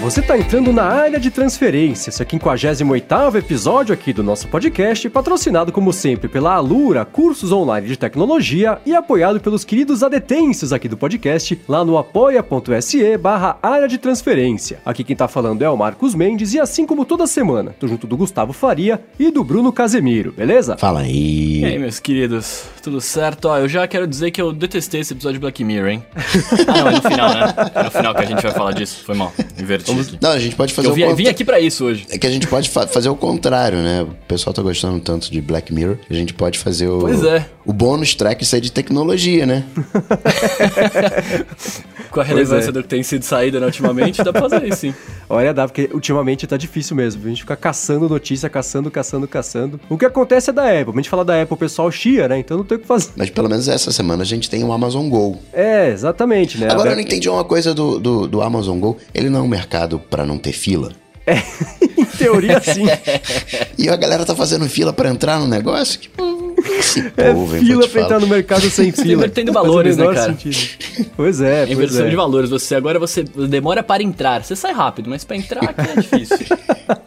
você está entrando na área de transferência, esse é o 58 episódio aqui do nosso podcast, patrocinado como sempre pela Alura, cursos online de tecnologia e apoiado pelos queridos adetêncios aqui do podcast, lá no apoia.se barra área de transferência. Aqui quem está falando é o Marcos Mendes e assim como toda semana, tô junto do Gustavo Faria e do Bruno Casemiro, beleza? Fala aí. E aí, meus queridos, tudo certo? Ó, eu já quero dizer que eu detestei esse episódio de Black Mirror, hein? ah, não, é no final, né? É no final que a gente vai falar disso, foi mal, inverti aqui. Não, a gente pode fazer Eu o vim, aqui pra isso hoje. É que a gente pode fa- fazer o contrário, né? O pessoal tá gostando tanto de Black Mirror, a gente pode fazer o. Pois é. O bônus track ser de tecnologia, né? Com a relevância do que tem sido saída né, ultimamente, dá pra fazer isso, sim. Olha, dá, porque ultimamente tá difícil mesmo. A gente fica caçando notícia, caçando, caçando, caçando. O que acontece é da Apple. A gente fala da Apple, o pessoal chia, né? Então não tem o que fazer. Mas pelo menos essa semana a gente tem o Amazon Go. É, exatamente, né? Agora A- eu não entendi uma coisa do, do, do Amazon Go. Ele não é um mercado pra não ter fila. em teoria, sim. E a galera tá fazendo fila pra entrar no negócio? Que, esse É fila pra entrar no mercado sem fila. invertendo valores, né, cara? sentido. Pois é, pois Inversão é. de valores. Você agora você demora para entrar. Você sai rápido, mas pra entrar aqui é difícil.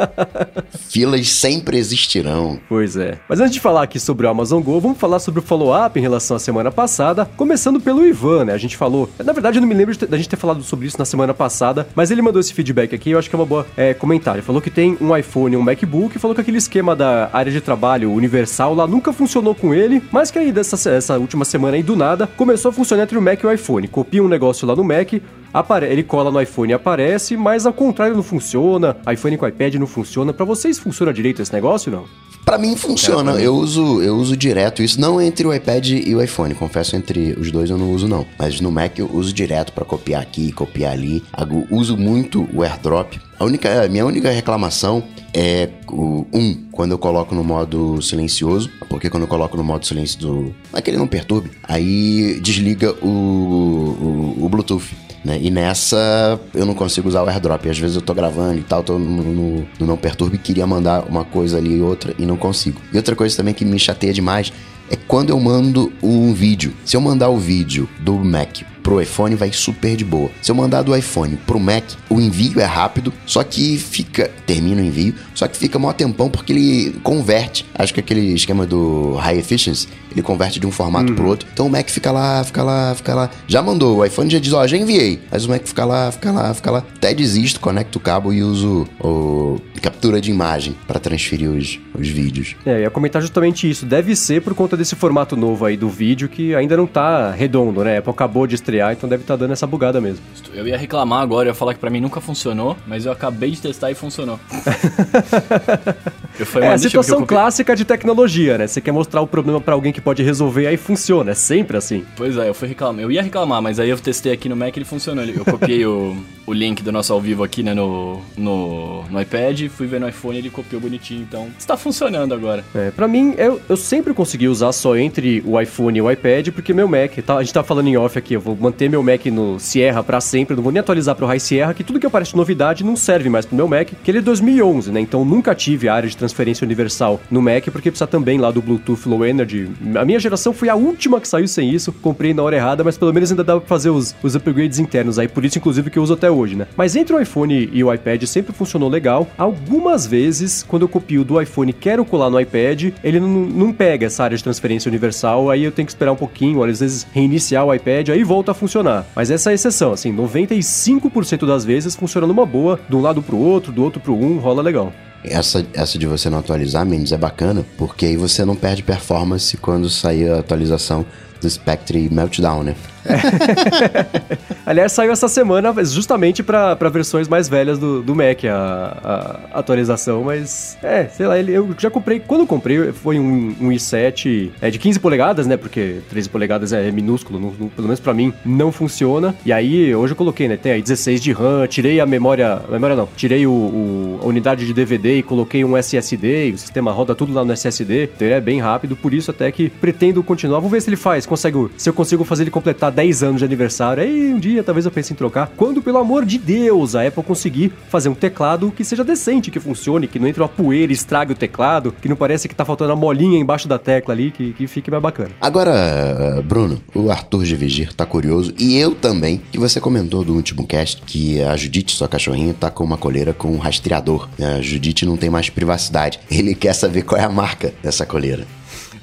Filas sempre existirão. Pois é. Mas antes de falar aqui sobre o Amazon Go, vamos falar sobre o follow-up em relação à semana passada, começando pelo Ivan, né? A gente falou. Na verdade, eu não me lembro da gente ter falado sobre isso na semana passada, mas ele mandou esse feedback aqui, eu acho que é uma boa é, comentário. Falou que tem um iPhone e um MacBook, falou que aquele esquema da área de trabalho universal lá nunca funcionou com ele, mas que aí dessa essa última semana aí do nada começou a funcionar entre o Mac e o iPhone. Copia um negócio lá no Mac, apare- ele cola no iPhone e aparece, mas ao contrário não funciona. iPhone com iPad não funciona. Pra vocês funciona direito esse negócio não? Pra mim funciona. Eu uso, eu uso direto isso, não entre o iPad e o iPhone. Confesso, entre os dois eu não uso não. Mas no Mac eu uso direto pra copiar aqui, copiar ali. Agu- Uso muito o AirDrop. A única, a minha única reclamação é o um quando eu coloco no modo silencioso, porque quando eu coloco no modo silêncio do, aquele não perturbe, aí desliga o, o, o Bluetooth. Né? E nessa eu não consigo usar o airdrop. Às vezes eu tô gravando e tal, tô no, no- no Não Perturbe, queria mandar uma coisa ali e outra e não consigo. E outra coisa também que me chateia demais é quando eu mando um vídeo. Se eu mandar o vídeo do Mac pro iPhone, vai super de boa. Se eu mandar do iPhone pro Mac, o envio é rápido, só que fica. Termina o envio, só que fica mó tempão porque ele converte. Acho que aquele esquema do High Efficiency, ele converte de um formato pro outro. Então o Mac fica lá, fica lá, fica lá. Já mandou, o iPhone já diz, ó, já enviei. Mas o Mac fica lá, fica lá, fica lá. Até desisto, conecto o cabo e uso o captura de imagem para transferir os, os vídeos. É, eu ia comentar justamente isso. Deve ser por conta desse formato novo aí do vídeo que ainda não tá redondo, né? A Apple acabou de estrear, então deve estar dando essa bugada mesmo. Eu ia reclamar agora, eu ia falar que pra mim nunca funcionou, mas eu acabei de testar e funcionou. Eu foi é uma a situação clássica de tecnologia, né? Você quer mostrar o problema pra alguém que pode resolver, aí funciona. É sempre assim. Pois é, eu fui reclamar. Eu ia reclamar, mas aí eu testei aqui no Mac e ele funcionou. Eu copiei o, o link do nosso ao vivo aqui, né, no, no, no iPad, fui ver no iPhone e ele copiou bonitinho, então está funcionando agora. É, pra mim, eu, eu sempre consegui usar só entre o iPhone e o iPad, porque meu Mac, tá, a gente tá falando em off aqui, eu vou manter meu Mac no Sierra pra sempre, não vou nem atualizar pro High Sierra, que tudo que aparece de novidade não serve mais pro meu Mac, que ele é 2011, né? Então nunca tive a área de transferência universal no Mac, porque precisa também lá do Bluetooth Low Energy. A minha geração foi a última que saiu sem isso, comprei na hora errada, mas pelo menos ainda dá pra fazer os, os upgrades internos aí, por isso inclusive que eu uso até hoje, né? Mas entre o iPhone e o iPad sempre funcionou legal. Algumas vezes, quando eu copio do iPhone e quero colar no iPad, ele não, não pega essa área de transferência universal, aí eu tenho que esperar um pouquinho, ou às vezes reiniciar o iPad, aí volta a funcionar. Mas essa é a exceção, assim, 95% das vezes funciona numa boa, de um lado pro outro, do outro pro um, rola legal. Essa, essa de você não atualizar, Mendes, é bacana, porque aí você não perde performance quando sair a atualização do Spectre Meltdown, né? Aliás, saiu essa semana justamente para versões mais velhas do, do Mac, a, a atualização, mas é, sei lá, eu já comprei, quando eu comprei foi um, um i7 é, de 15 polegadas, né, porque 13 polegadas é minúsculo, não- não- pelo menos para mim não funciona, e aí hoje eu coloquei, né, tem aí 16 de RAM, tirei a memória, memória não, tirei o, o- a unidade de DVD e coloquei um SSD, e o sistema roda tudo lá no SSD, então ele é bem rápido, por isso até que pretendo continuar, vamos ver se ele faz, consigo, se eu consigo fazer ele completar 10 anos de aniversário. Aí um dia talvez eu pense em trocar. Quando, pelo amor de Deus, a Apple conseguir fazer um teclado que seja decente, que funcione, que não entre uma poeira e estrague o teclado, que não parece que tá faltando a molinha embaixo da tecla ali, que, que fique mais bacana. Agora, Bruno, o Arthur de Vigir tá curioso, e eu também, que você comentou do último cast que a Judite, sua cachorrinha, tá com uma coleira com um rastreador. A Judite não tem mais privacidade. Ele quer saber qual é a marca dessa coleira.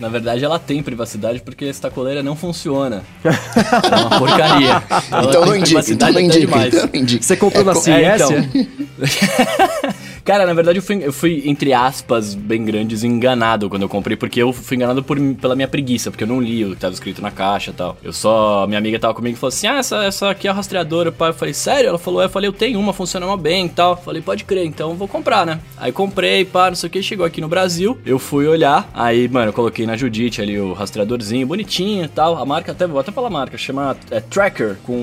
Na verdade, ela tem privacidade porque essa coleira não funciona. é uma porcaria. então não indica, então não indica, então não indica. Você comprou é, na CS? Então. Cara, na verdade eu fui, eu fui, entre aspas, bem grandes, enganado quando eu comprei, porque eu fui enganado por, pela minha preguiça, porque eu não li o que tava escrito na caixa e tal. Eu só. Minha amiga tava comigo e falou assim: Ah, essa, essa aqui é a rastreadora, pai. Eu falei, sério? Ela falou, é, eu falei, eu tenho uma, funciona bem e tal. Eu falei, pode crer, então vou comprar, né? Aí comprei, pá, não sei o que, chegou aqui no Brasil, eu fui olhar, aí, mano, eu coloquei na Judite ali o rastreadorzinho, bonitinho e tal. A marca, até, vou até falar a marca, chama é, Tracker, com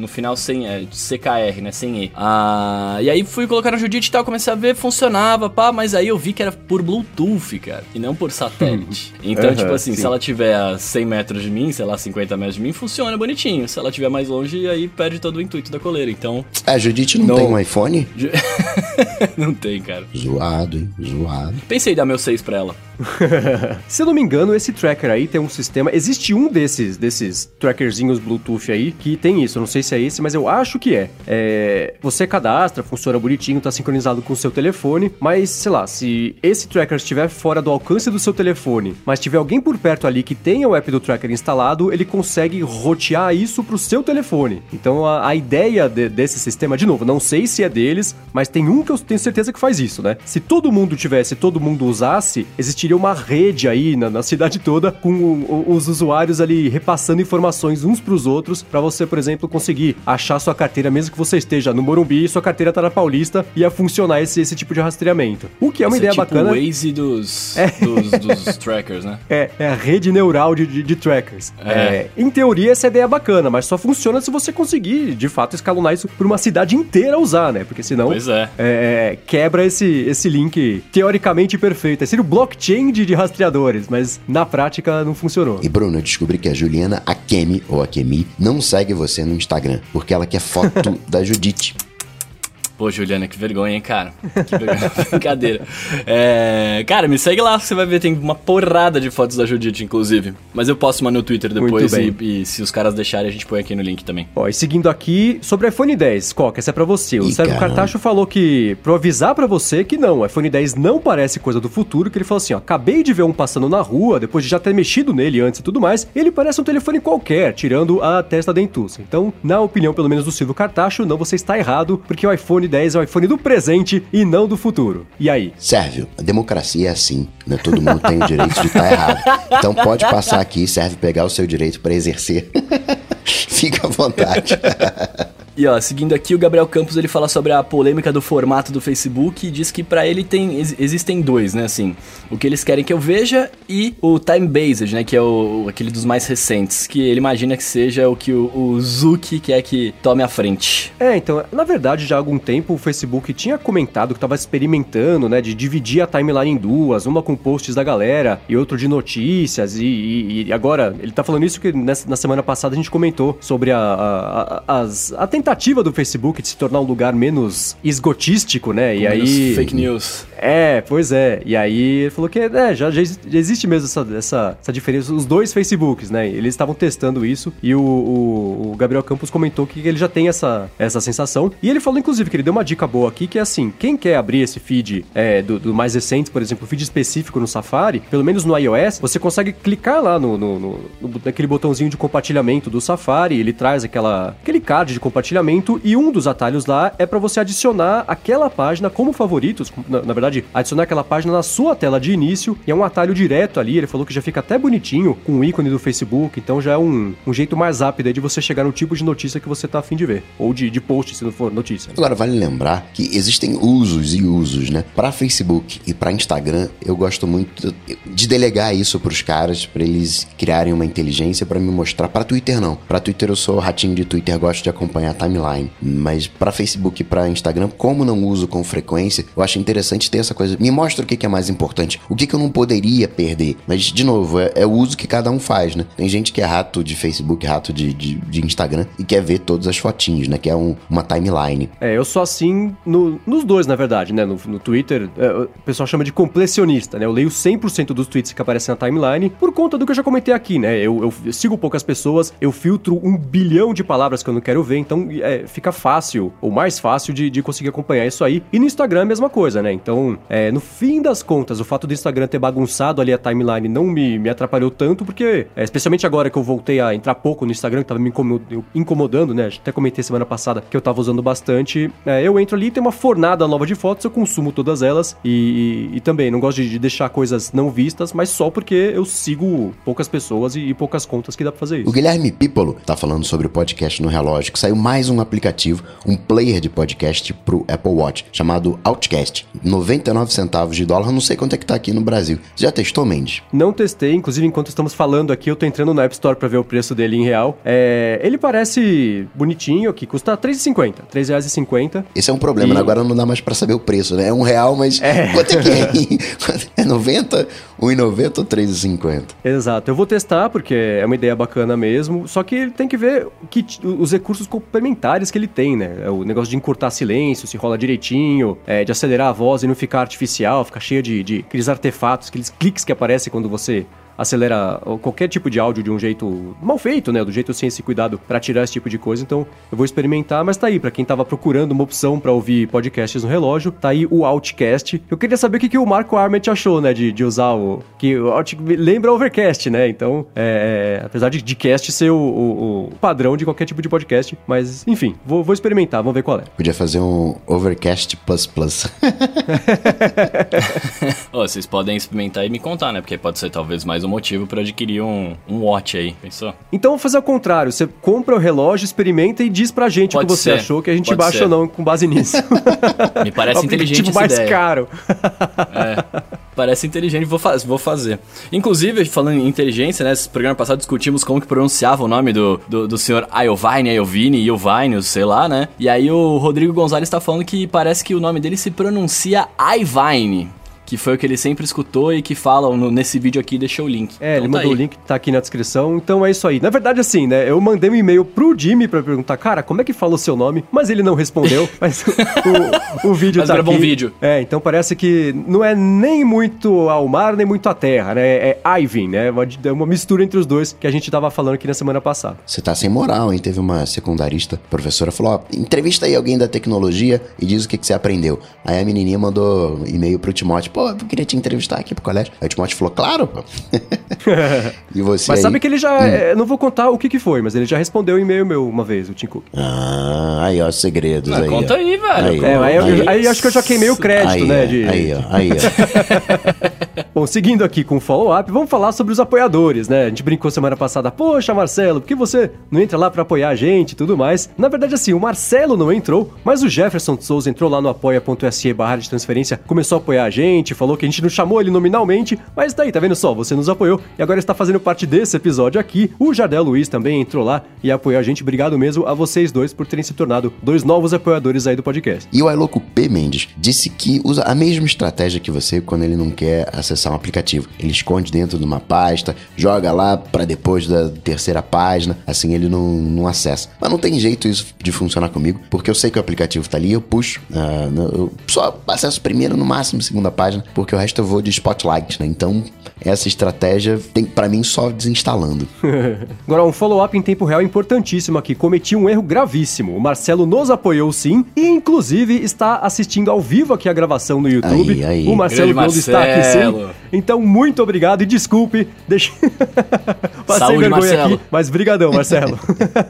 no final sem é, CKR, né? Sem E. Ah, e aí fui colocar na Judite e tal, comecei a ver, funcionava, pá, mas aí eu vi que era por Bluetooth, cara, e não por satélite. Então, uhum, tipo assim, sim. se ela tiver a 100 metros de mim, sei lá, 50 metros de mim, funciona bonitinho. Se ela tiver mais longe, aí perde todo o intuito da coleira. Então. A Judite não, não... tem um iPhone? não tem, cara. Zoado, hein? Zoado. Pensei em dar meu 6 pra ela. se eu não me engano, esse tracker aí tem um sistema. Existe um desses, desses trackerzinhos Bluetooth aí que tem isso. Eu não sei se é esse, mas eu acho que é. é você cadastra, funciona bonitinho, tá sincronizado com o seu telefone, mas sei lá, se esse tracker estiver fora do alcance do seu telefone, mas tiver alguém por perto ali que tenha o app do tracker instalado, ele consegue rotear isso pro seu telefone. Então a, a ideia de, desse sistema, de novo, não sei se é deles, mas tem um que eu tenho certeza que faz isso, né? Se todo mundo tivesse, todo mundo usasse, existiria uma rede aí na, na cidade toda com o, os usuários ali repassando informações uns pros outros para você, por exemplo, conseguir achar sua carteira mesmo que você esteja no Morumbi e sua carteira tá na Paulista, ia funcionar esse, esse tipo de rastreamento. O que é uma Esse ideia é tipo bacana. o Waze dos, é. dos, dos, trackers, né? É, é a rede neural de, de, de trackers. É. é. Em teoria, essa ideia é bacana, mas só funciona se você conseguir, de fato, escalonar isso por uma cidade inteira usar, né? Porque senão pois é. é quebra esse, esse link teoricamente perfeito. É seria o blockchain de, de rastreadores, mas na prática não funcionou. E Bruno, eu descobri que a Juliana Akemi, ou Akemi, não segue você no Instagram, porque ela quer foto da Judite. Pô, Juliana, que vergonha, hein, cara? Que vergonha. Brincadeira. É, cara, me segue lá, você vai ver, tem uma porrada de fotos da Judite, inclusive. Mas eu posto uma no Twitter depois e, e, se os caras deixarem, a gente põe aqui no link também. Ó, e seguindo aqui, sobre o iPhone 10, Coca, essa é pra você. O Sérgio Cartacho falou que, pra avisar pra você que não, o iPhone 10 não parece coisa do futuro, que ele falou assim, ó, acabei de ver um passando na rua, depois de já ter mexido nele antes e tudo mais, ele parece um telefone qualquer, tirando a testa dentuça. Então, na opinião, pelo menos do Silvio Cartacho, não, você está errado, porque o iPhone iPhone 10 é o iPhone do presente e não do futuro. E aí? Sérgio, a democracia é assim, né? Todo mundo tem o direito de estar errado. Então pode passar aqui, serve pegar o seu direito para exercer. Fica à vontade. E ó, seguindo aqui, o Gabriel Campos ele fala sobre a polêmica do formato do Facebook e diz que para ele tem ex existem dois, né, assim, o que eles querem que eu veja e o time based, né, que é o aquele dos mais recentes, que ele imagina que seja o que o, o Zuki quer que tome a frente. É, então, na verdade, já há algum tempo o Facebook tinha comentado que estava experimentando, né, de dividir a timeline em duas, uma com posts da galera e outro de notícias e, e, e agora ele tá falando isso que nessa, na semana passada a gente comentou sobre a, a, a as a tentativa do Facebook de se tornar um lugar menos esgotístico, né? Com e aí. Fake news. É, pois é. E aí ele falou que é, já, já existe mesmo essa, essa, essa diferença. Os dois Facebooks, né? Eles estavam testando isso e o, o, o, Gabriel Campos comentou que ele já tem essa, essa sensação. E ele falou, inclusive, que ele deu uma dica boa aqui, que é assim: quem quer abrir esse feed é, do, do, mais recente, por exemplo, feed específico no Safari, pelo menos no iOS, você consegue clicar lá no, no, no, no naquele botãozinho de compartilhamento do Safari, ele traz aquela, aquele card de compartilhamento e um dos atalhos lá é para você adicionar aquela página como favoritos, na, na verdade adicionar aquela página na sua tela de início e é um atalho direto ali. Ele falou que já fica até bonitinho com o ícone do Facebook, então já é um, um jeito mais rápido de você chegar no tipo de notícia que você tá afim de ver, ou de, de post, se não for notícia. Agora, vale lembrar que existem usos e usos, né? Para Facebook e para Instagram, eu gosto muito de delegar isso para os caras, para eles criarem uma inteligência para me mostrar. Para Twitter, não. Para Twitter, eu sou ratinho de Twitter, gosto de acompanhar timeline. Mas para Facebook e para Instagram, como não uso com frequência, eu acho interessante ter essa coisa. Me mostra o que, que é mais importante, o que, que eu não poderia perder. Mas, de novo, é, é, o uso que cada um faz, né? Tem gente que é rato de Facebook, rato de, de, de Instagram e quer ver todas as fotinhos, né? Que é um, uma timeline. É, eu sou assim no, nos dois, na verdade, né? No, no Twitter, é, o pessoal chama de completionista, né? Eu leio 100% dos tweets que aparecem na timeline por conta do que eu já comentei aqui, né? Eu, eu sigo poucas pessoas, eu filtro um bilhão de palavras que eu não quero ver, então é, fica fácil, ou mais fácil, de, de conseguir acompanhar isso aí. E no Instagram é a mesma coisa, né? Então, é, no fim das contas, o fato do Instagram ter bagunçado ali a timeline não me, me atrapalhou tanto, porque, é, especialmente agora que eu voltei a entrar pouco no Instagram, que tava me incomodando, né? Até comentei semana passada que eu tava usando bastante. É, eu entro ali, tem uma fornada nova de fotos, eu consumo todas elas e, e, e também não gosto de, de, deixar coisas não vistas, mas só porque eu sigo poucas pessoas e, e poucas contas que dá pra fazer isso. O Guilherme Pipolo tá falando sobre o podcast no relógio, que saiu mais um aplicativo, um player de podcast pro Apple Watch, chamado Outcast. 99 centavos de dólar, não sei quanto é que tá aqui no Brasil. Você já testou, Mendes? Não testei, inclusive enquanto estamos falando aqui, eu tô entrando no App Store pra ver o preço dele em real. É, ele parece bonitinho, que custa R$3,50. R$3,50. Esse é um problema, e... né? agora não dá mais pra saber o preço, né? É um real, mas é. quanto é que é? é 90, 1,90 ou 3,50? Exato. Eu vou testar porque é uma ideia bacana mesmo, só que tem que ver que, os recursos complementares que ele tem, né? É o negócio de encurtar silêncio, se rola direitinho, é, de acelerar a voz e não ficar artificial, ficar cheia de, de aqueles artefatos, aqueles cliques que aparecem quando você acelera qualquer tipo de áudio de um jeito mal feito, né? Do jeito sem esse cuidado para tirar esse tipo de coisa. Então, eu vou experimentar, mas tá aí para quem tava procurando uma opção para ouvir podcasts no relógio, tá aí o Outcast. Eu queria saber o que, que o Marco Arment achou, né, de, de usar o que o Out, lembra Overcast, né? Então, é, apesar de, de cast ser o, o, o, padrão de qualquer tipo de podcast, mas enfim, vou, vou experimentar, vamos ver qual é. Podia fazer um Overcast plus plus. oh, vocês podem experimentar e me contar, né? Porque pode ser talvez mais um motivo para adquirir um, um watch aí, pensou? Então vamos fazer o contrário. Você compra o relógio, experimenta e diz pra gente Pode o que você ser. achou, que a gente Pode baixa ser. ou não com base nisso. Me parece inteligente tipo mais ideia. caro. É, parece inteligente, vou, faz, vou fazer. Inclusive, falando em inteligência, né? Nesse programa passado discutimos como que pronunciava o nome do, do, do senhor Iovine, Iovine, Iovine, sei lá, né? E aí o Rodrigo Gonzalez tá falando que parece que o nome dele se pronuncia Ivine que foi o que ele sempre escutou e que falam no, nesse vídeo aqui, deixou o link. É, então ele tá mandou aí. o link, tá aqui na descrição, então é isso aí. Na verdade, assim, né, eu mandei um e-mail pro Jimmy pra perguntar, cara, como é que fala o seu nome? Mas ele não respondeu, mas o, o vídeo mas tá aqui. bom vídeo. É, então parece que não é nem muito ao mar, nem muito à terra, né, é Ivan, né, uma, é uma mistura entre os dois que a gente tava falando aqui na semana passada. Você tá sem moral, hein? Teve uma secundarista, professora falou, ó, entrevista aí alguém da tecnologia e diz o que, que você aprendeu. Aí a menininha mandou e-mail pro Timóteo, pô, eu queria te entrevistar aqui pro colégio. Aí o Timóteo falou, claro, pô. e você Mas aí... sabe que ele já, hum. é, não vou contar o que que foi, mas ele já respondeu um e-mail meu uma vez, o Tim Cook. Ah, aí ó, segredos ah, aí. Conta ó. aí, velho. Aí, é, aí, aí, aí, acho que eu já queimei o crédito, aí, né? De... Aí, ó, aí, ó. Bom, seguindo aqui com o follow-up, vamos falar sobre os apoiadores, né? A gente brincou semana passada, poxa, Marcelo, por que você não entra lá para apoiar a gente e tudo mais? Na verdade, assim, o Marcelo não entrou, mas o Jefferson Souza entrou lá no apoia.se barra de transferência, começou a apoiar a gente, falou que a gente não chamou ele nominalmente, mas daí, tá vendo só? Você nos apoiou e agora está fazendo parte desse episódio aqui. O Jardel Luiz também entrou lá e apoiou a gente. Obrigado mesmo a vocês dois por terem se tornado dois novos apoiadores aí do podcast. E o Iloco P. Mendes disse que usa a mesma estratégia que você quando ele não quer acessar um aplicativo. Ele esconde dentro de uma pasta, joga lá para depois da terceira página, assim ele não, não acessa. Mas não tem jeito isso de funcionar comigo, porque eu sei que o aplicativo tá ali, eu puxo, uh, eu só acesso primeiro, no máximo segunda página, porque o resto eu vou de Spotlight, né? Então, essa estratégia tem para mim só desinstalando. Agora, um follow-up em tempo real importantíssimo aqui. Cometi um erro gravíssimo. O Marcelo nos apoiou sim e, inclusive, está assistindo ao vivo aqui a gravação no YouTube. Aí, aí. O Marcelo Gold está aqui sim. Então, muito obrigado e desculpe. Deixa... Passei Saúde, vergonha Marcelo. aqui, mas brigadão, Marcelo.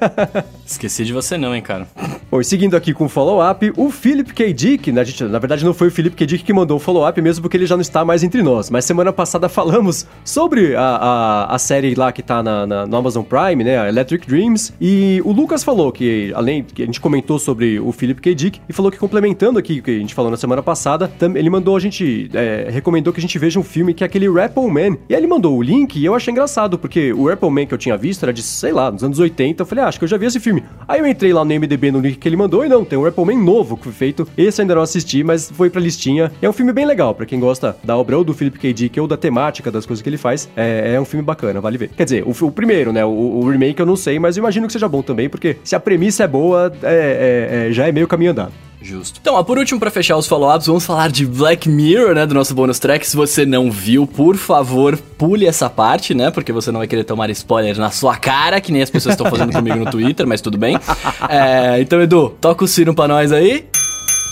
Esqueci de você não, hein, cara. Bom, e seguindo aqui com o follow-up, o Philip K. Dick, né, gente, na verdade não foi o Philip K. Dick que mandou o follow-up mesmo, porque ele já não está mais entre nós. Mas semana passada falamos sobre a, a, a série lá que tá na, na, no Amazon Prime, né? A Electric Dreams. E o Lucas falou que, além que a gente comentou sobre o Philip K. Dick, e falou que complementando aqui o que a gente falou na semana passada, ele mandou a gente. É, recomendou que a gente veja um filme que é aquele Rapple Man. E aí ele mandou o link e eu achei engraçado, porque o Rapple Man que eu tinha visto era de, sei lá, nos anos 80. Eu falei, ah, acho que eu já vi esse filme. Aí eu entrei lá no MDB no link que ele mandou e não, tem um Rapple Man novo que foi feito. Esse ainda não assisti, mas foi pra listinha. É um filme bem legal, para quem gosta da obra ou do Philip K. Dick ou da temática das coisas que ele faz. É, é um filme bacana, vale ver. Quer dizer, o, o primeiro, né? O, o, remake eu não sei, mas eu imagino que seja bom também, porque se a premissa é boa, é, é, é já é meio caminho andado. Justo. Então, ó, por último, para fechar os follow-ups, vamos falar de Black Mirror, né, do nosso bonus track. Se você não viu, por favor, pule essa parte, né, porque você não vai querer tomar spoiler na sua cara, que nem as pessoas estão fazendo comigo no Twitter, mas tudo bem. É, então, Edu, toca o sino pra nós aí.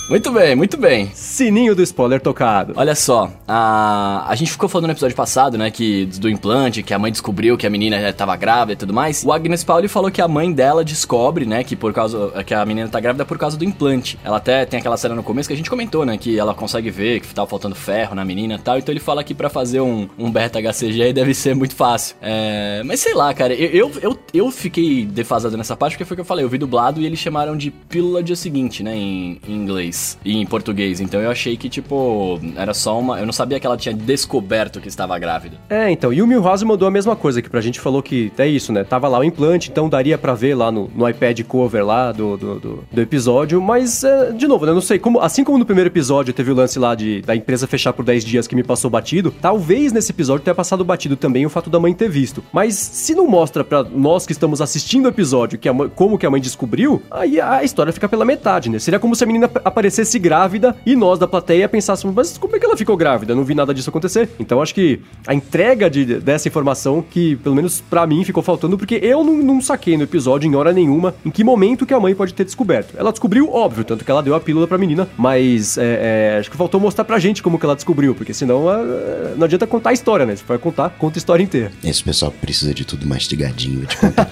Muito bem, muito bem. Sininho do spoiler tocado. Olha só, a, a gente ficou falando no episódio passado, né, que do implante, que a mãe descobriu que a menina estava grávida e tudo mais. O Agnes Pauli falou que a mãe dela descobre, né, que por causa que a menina tá grávida por causa do implante. Ela até tem aquela cena no começo que a gente comentou, né, que ela consegue ver que tava faltando ferro na menina e tal. Então ele fala que para fazer um, um beta HCG deve ser muito fácil. É, mas sei lá, cara, eu, eu, eu, eu fiquei defasado nessa parte porque foi o que eu falei, eu vi dublado e eles chamaram de pílula dia seguinte, né, em, em inglês em português. Então eu achei que, tipo, era só uma. Eu não sabia que ela tinha descoberto que estava grávida. É, então. E o Milhouse mandou a mesma coisa que pra gente falou que é isso, né? Tava lá o implante, então daria para ver lá no, no, iPad cover lá do, do, do, do episódio. Mas, é, de novo, né? Não sei. Como, assim como no primeiro episódio teve o lance lá de, da empresa fechar por 10 dias que me passou batido, talvez nesse episódio tenha passado batido também o fato da mãe ter visto. Mas se não mostra para nós que estamos assistindo o episódio que mãe, como que a mãe descobriu, aí a história fica pela metade, né? Seria como se a menina aparecesse aparecesse grávida e nós da plateia pensássemos, mas como é que ela ficou grávida? Não vi nada disso acontecer. Então acho que a entrega de, dessa informação, que pelo menos para mim ficou faltando, porque eu não, não, saquei no episódio em hora nenhuma em que momento que a mãe pode ter descoberto. Ela descobriu, óbvio, tanto que ela deu a pílula pra menina, mas é, é, acho que faltou mostrar pra gente como que ela descobriu, porque senão é, não adianta contar a história, né? Se for contar, conta a história inteira. Esse pessoal precisa de tudo mastigadinho, contar.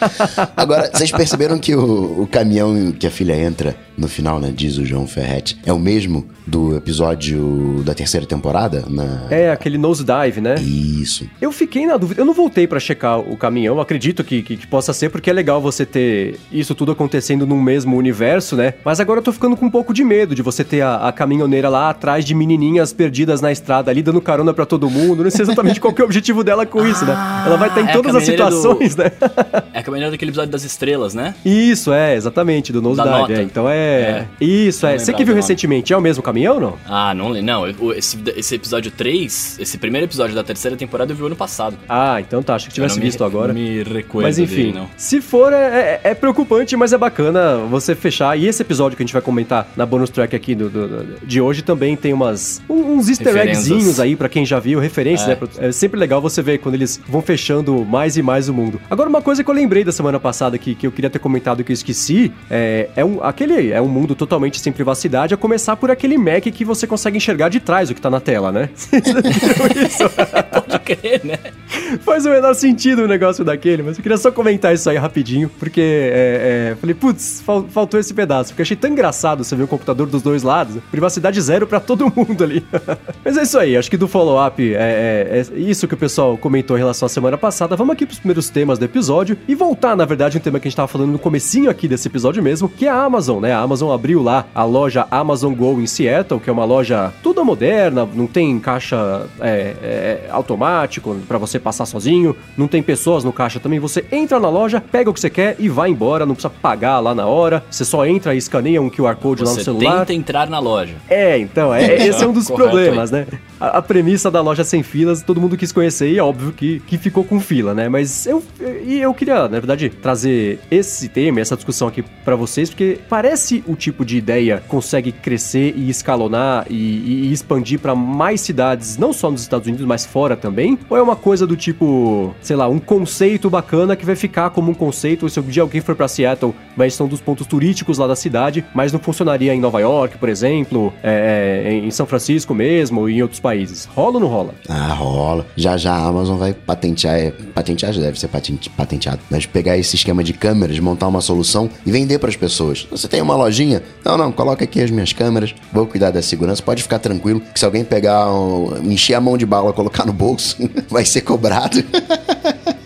Agora, vocês perceberam que o, o caminhão que a filha entra no final, né, diz o João Ferretti, é o mesmo do episódio da terceira temporada? Na... É, aquele nose dive, né? Isso. Eu fiquei na dúvida, eu não voltei para checar o caminhão, acredito que, que, que, possa ser, porque é legal você ter isso tudo acontecendo num mesmo universo, né? Mas agora eu tô ficando com um pouco de medo de você ter a, a caminhoneira lá atrás de menininhas perdidas na estrada ali, dando carona para todo mundo. Não sei exatamente qual é o objetivo dela com isso, né? Ela vai estar em é todas as situações, do... né? é a caminhoneira daquele episódio das estrelas, né? Isso, é, exatamente, do nose dive. É, então é... é. Isso, é. Você que viu recentemente, é o mesmo caminhão ou não? Ah, não, não. Esse, esse episódio 3, esse primeiro episódio da terceira temporada eu vi ano passado. Ah, então tá. Acho que tivesse visto me, agora. Me recuerdo Mas enfim, dele, se for, é, é, é, preocupante, mas é bacana você fechar. E esse episódio que a gente vai comentar na bonus track aqui do, do de hoje também tem umas uns easter eggzinhos aí para quem já viu, referências, é. né? É sempre legal você ver quando eles vão fechando mais e mais o mundo. Agora, uma coisa que eu lembrei da semana passada que, que eu queria ter comentado que eu esqueci, é, é um, aquele é um mundo totalmente sem privacidade, a começar por aquele Mac que você consegue enxergar de trás o que tá na tela, né? isso? Pode crer, né? Faz o menor sentido o negócio daquele, mas eu queria só comentar isso aí rapidinho, porque é, é, falei, putz, fal faltou esse pedaço, porque achei tão engraçado você ver o computador dos dois lados, privacidade zero para todo mundo ali. mas é isso aí, acho que do follow-up é, é, é, isso que o pessoal comentou em relação à semana passada. Vamos aqui pros primeiros temas do episódio e voltar, na verdade, um tema que a gente tava falando no comecinho aqui desse episódio mesmo, que é a Amazon, né? A Amazon abriu lá a loja Amazon Go em Seattle, que é uma loja toda moderna, não tem caixa é, é, automático para você passar sozinho, não tem pessoas no caixa também. Você entra na loja, pega o que você quer e vai embora, não precisa pagar lá na hora. Você só entra e escaneia um QR Code você lá no celular. Tenta entrar na loja. É, então, é, esse é um dos problemas, né? A, a, premissa da loja sem filas, todo mundo quis conhecer e é óbvio que, que ficou com fila, né? Mas eu, e eu queria, na verdade, trazer esse tema, essa discussão aqui para vocês, porque parece o tipo de ideia consegue crescer e escalonar e, e expandir para mais cidades, não só nos Estados Unidos, mas fora também? Ou é uma coisa do tipo, sei lá, um conceito bacana que vai ficar como um conceito, se um dia alguém for para Seattle, vai ser um dos pontos turísticos lá da cidade, mas não funcionaria em Nova York, por exemplo, é, é em São Francisco mesmo, e em outros países. Rola ou não rola? Ah, rola. Já já a Amazon vai patentear, é, patentear deve ser patenteado, mas pegar esse esquema de câmeras, montar uma solução e vender para as pessoas. Você tem uma lojinha? Não, não, coloca aqui as minhas câmeras, vou cuidar da segurança, pode ficar tranquilo que se alguém pegar, um, encher a mão de bala, colocar no bolso, vai ser cobrado.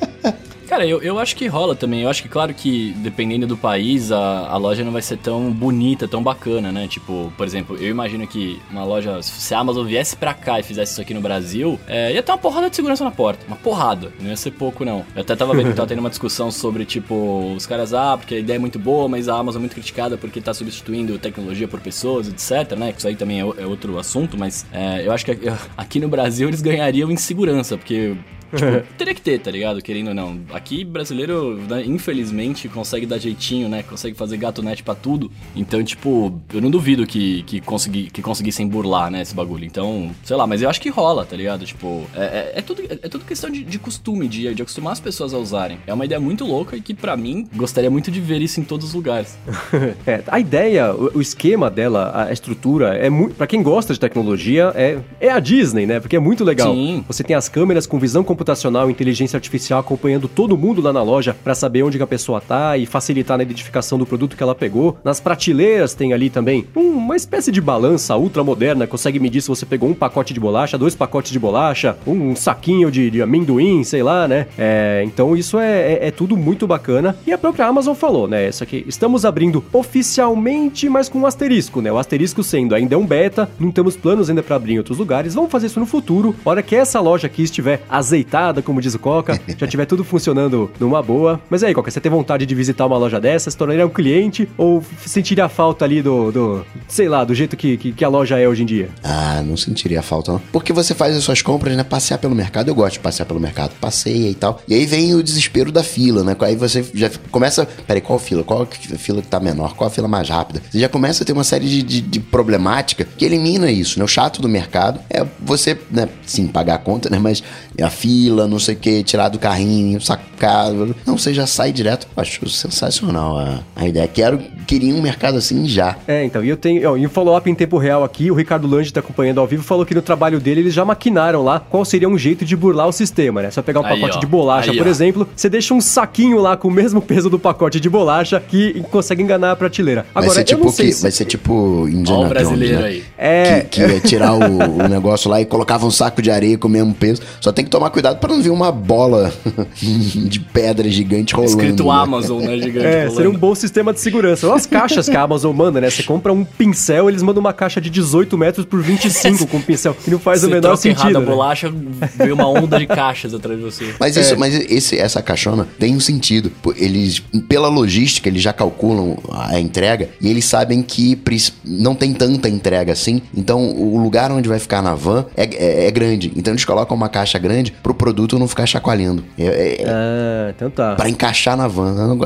Cara, eu, eu acho que rola também. Eu acho que, claro que, dependendo do país, a, a loja não vai ser tão bonita, tão bacana, né? Tipo, por exemplo, eu imagino que uma loja, se a Amazon viesse pra cá e fizesse isso aqui no Brasil, é, ia ter uma porrada de segurança na porta. Uma porrada. Não ia ser pouco, não. Eu até tava vendo que tava tendo uma discussão sobre, tipo, os caras, ah, porque a ideia é muito boa, mas a Amazon é muito criticada porque tá substituindo tecnologia por pessoas, etc, né? Isso aí também é, é outro assunto, mas é, eu acho que aqui no Brasil eles ganhariam em segurança, porque Tipo, teria que ter, tá ligado? Querendo ou não. Aqui, brasileiro, né, infelizmente, consegue dar jeitinho, né? Consegue fazer gato net pra tudo. Então, tipo, eu não duvido que, que, consegui, que conseguissem burlar, né, esse bagulho. Então, sei lá, mas eu acho que rola, tá ligado? Tipo, é, é, é tudo, é, tudo questão de, de costume, de, de acostumar as pessoas a usarem. É uma ideia muito louca e que, para mim, gostaria muito de ver isso em todos os lugares. é, a ideia, o, o, esquema dela, a estrutura, é muito. Pra quem gosta de tecnologia, é, é a Disney, né? Porque é muito legal. Sim. Você tem as câmeras com visão computacional computacional, inteligência artificial acompanhando todo mundo lá na loja para saber onde a pessoa tá e facilitar na identificação do produto que ela pegou. Nas prateleiras tem ali também uma espécie de balança ultra moderna, consegue medir se você pegou um pacote de bolacha, dois pacotes de bolacha, um saquinho de, de amendoim, sei lá, né? É, então isso é, é, é, tudo muito bacana. E a própria Amazon falou, né? Isso aqui, estamos abrindo oficialmente, mas com um asterisco, né? O asterisco sendo ainda é um beta, não temos planos ainda para abrir em outros lugares, vamos fazer isso no futuro, hora que essa loja aqui estiver azeitada como diz o Coca, já tiver tudo funcionando numa boa. Mas aí, Coca, você tem vontade de visitar uma loja dessa, se tornaria um cliente ou sentiria falta ali do, do sei lá, do jeito que, que, que, a loja é hoje em dia? Ah, não sentiria falta não. Porque você faz as suas compras, né, passear pelo mercado, eu gosto de passear pelo mercado, passeia e tal. E aí vem o desespero da fila, né? Aí você já começa, peraí, qual fila? Qual fila que tá menor? Qual a fila mais rápida? Você já começa a ter uma série de, de, de problemática que elimina isso, né? O chato do mercado é você, né, sim, pagar a conta, né, mas a fila fila, não sei o que, tirar do carrinho, sacar. Não, você já sai direto. Acho sensacional a, a ideia. Quero, queria um mercado assim já. É, então, e eu tenho. Ó, em follow-up em tempo real aqui, o Ricardo Lange tá acompanhando ao vivo, falou que no trabalho dele eles já maquinaram lá qual seria um jeito de burlar o sistema, né? Só pegar um aí, pacote ó. de bolacha, aí, por ó. exemplo, você deixa um saquinho lá com o mesmo peso do pacote de bolacha que consegue enganar a prateleira. Agora, vai ser tipo que, se... vai ser tipo Indiana brasileiro né? aí. É. Que, que ia tirar o, o negócio lá e colocava um saco de areia com o mesmo peso. Só tem que tomar cuidado cuidado para não vir uma bola de pedra gigante rolando. Escrito né? Amazon, né? Gigante é, rolando. seria um bom sistema de segurança. Olha as caixas que a Amazon manda, né? Você compra um pincel, eles mandam uma caixa de 18 metros por 25 com um pincel, que não faz você o menor sentido. Errado, né? a bolacha veio uma onda de caixas atrás de você. Mas, isso, é. mas esse, essa caixona tem um sentido. Eles, pela logística, eles já calculam a entrega e eles sabem que não tem tanta entrega assim. Então, o lugar onde vai ficar na van é, é, é grande. Então, eles colocam uma caixa grande pro produto não ficar chacoalhando. É, é, é, ah, então tá. Pra encaixar na van.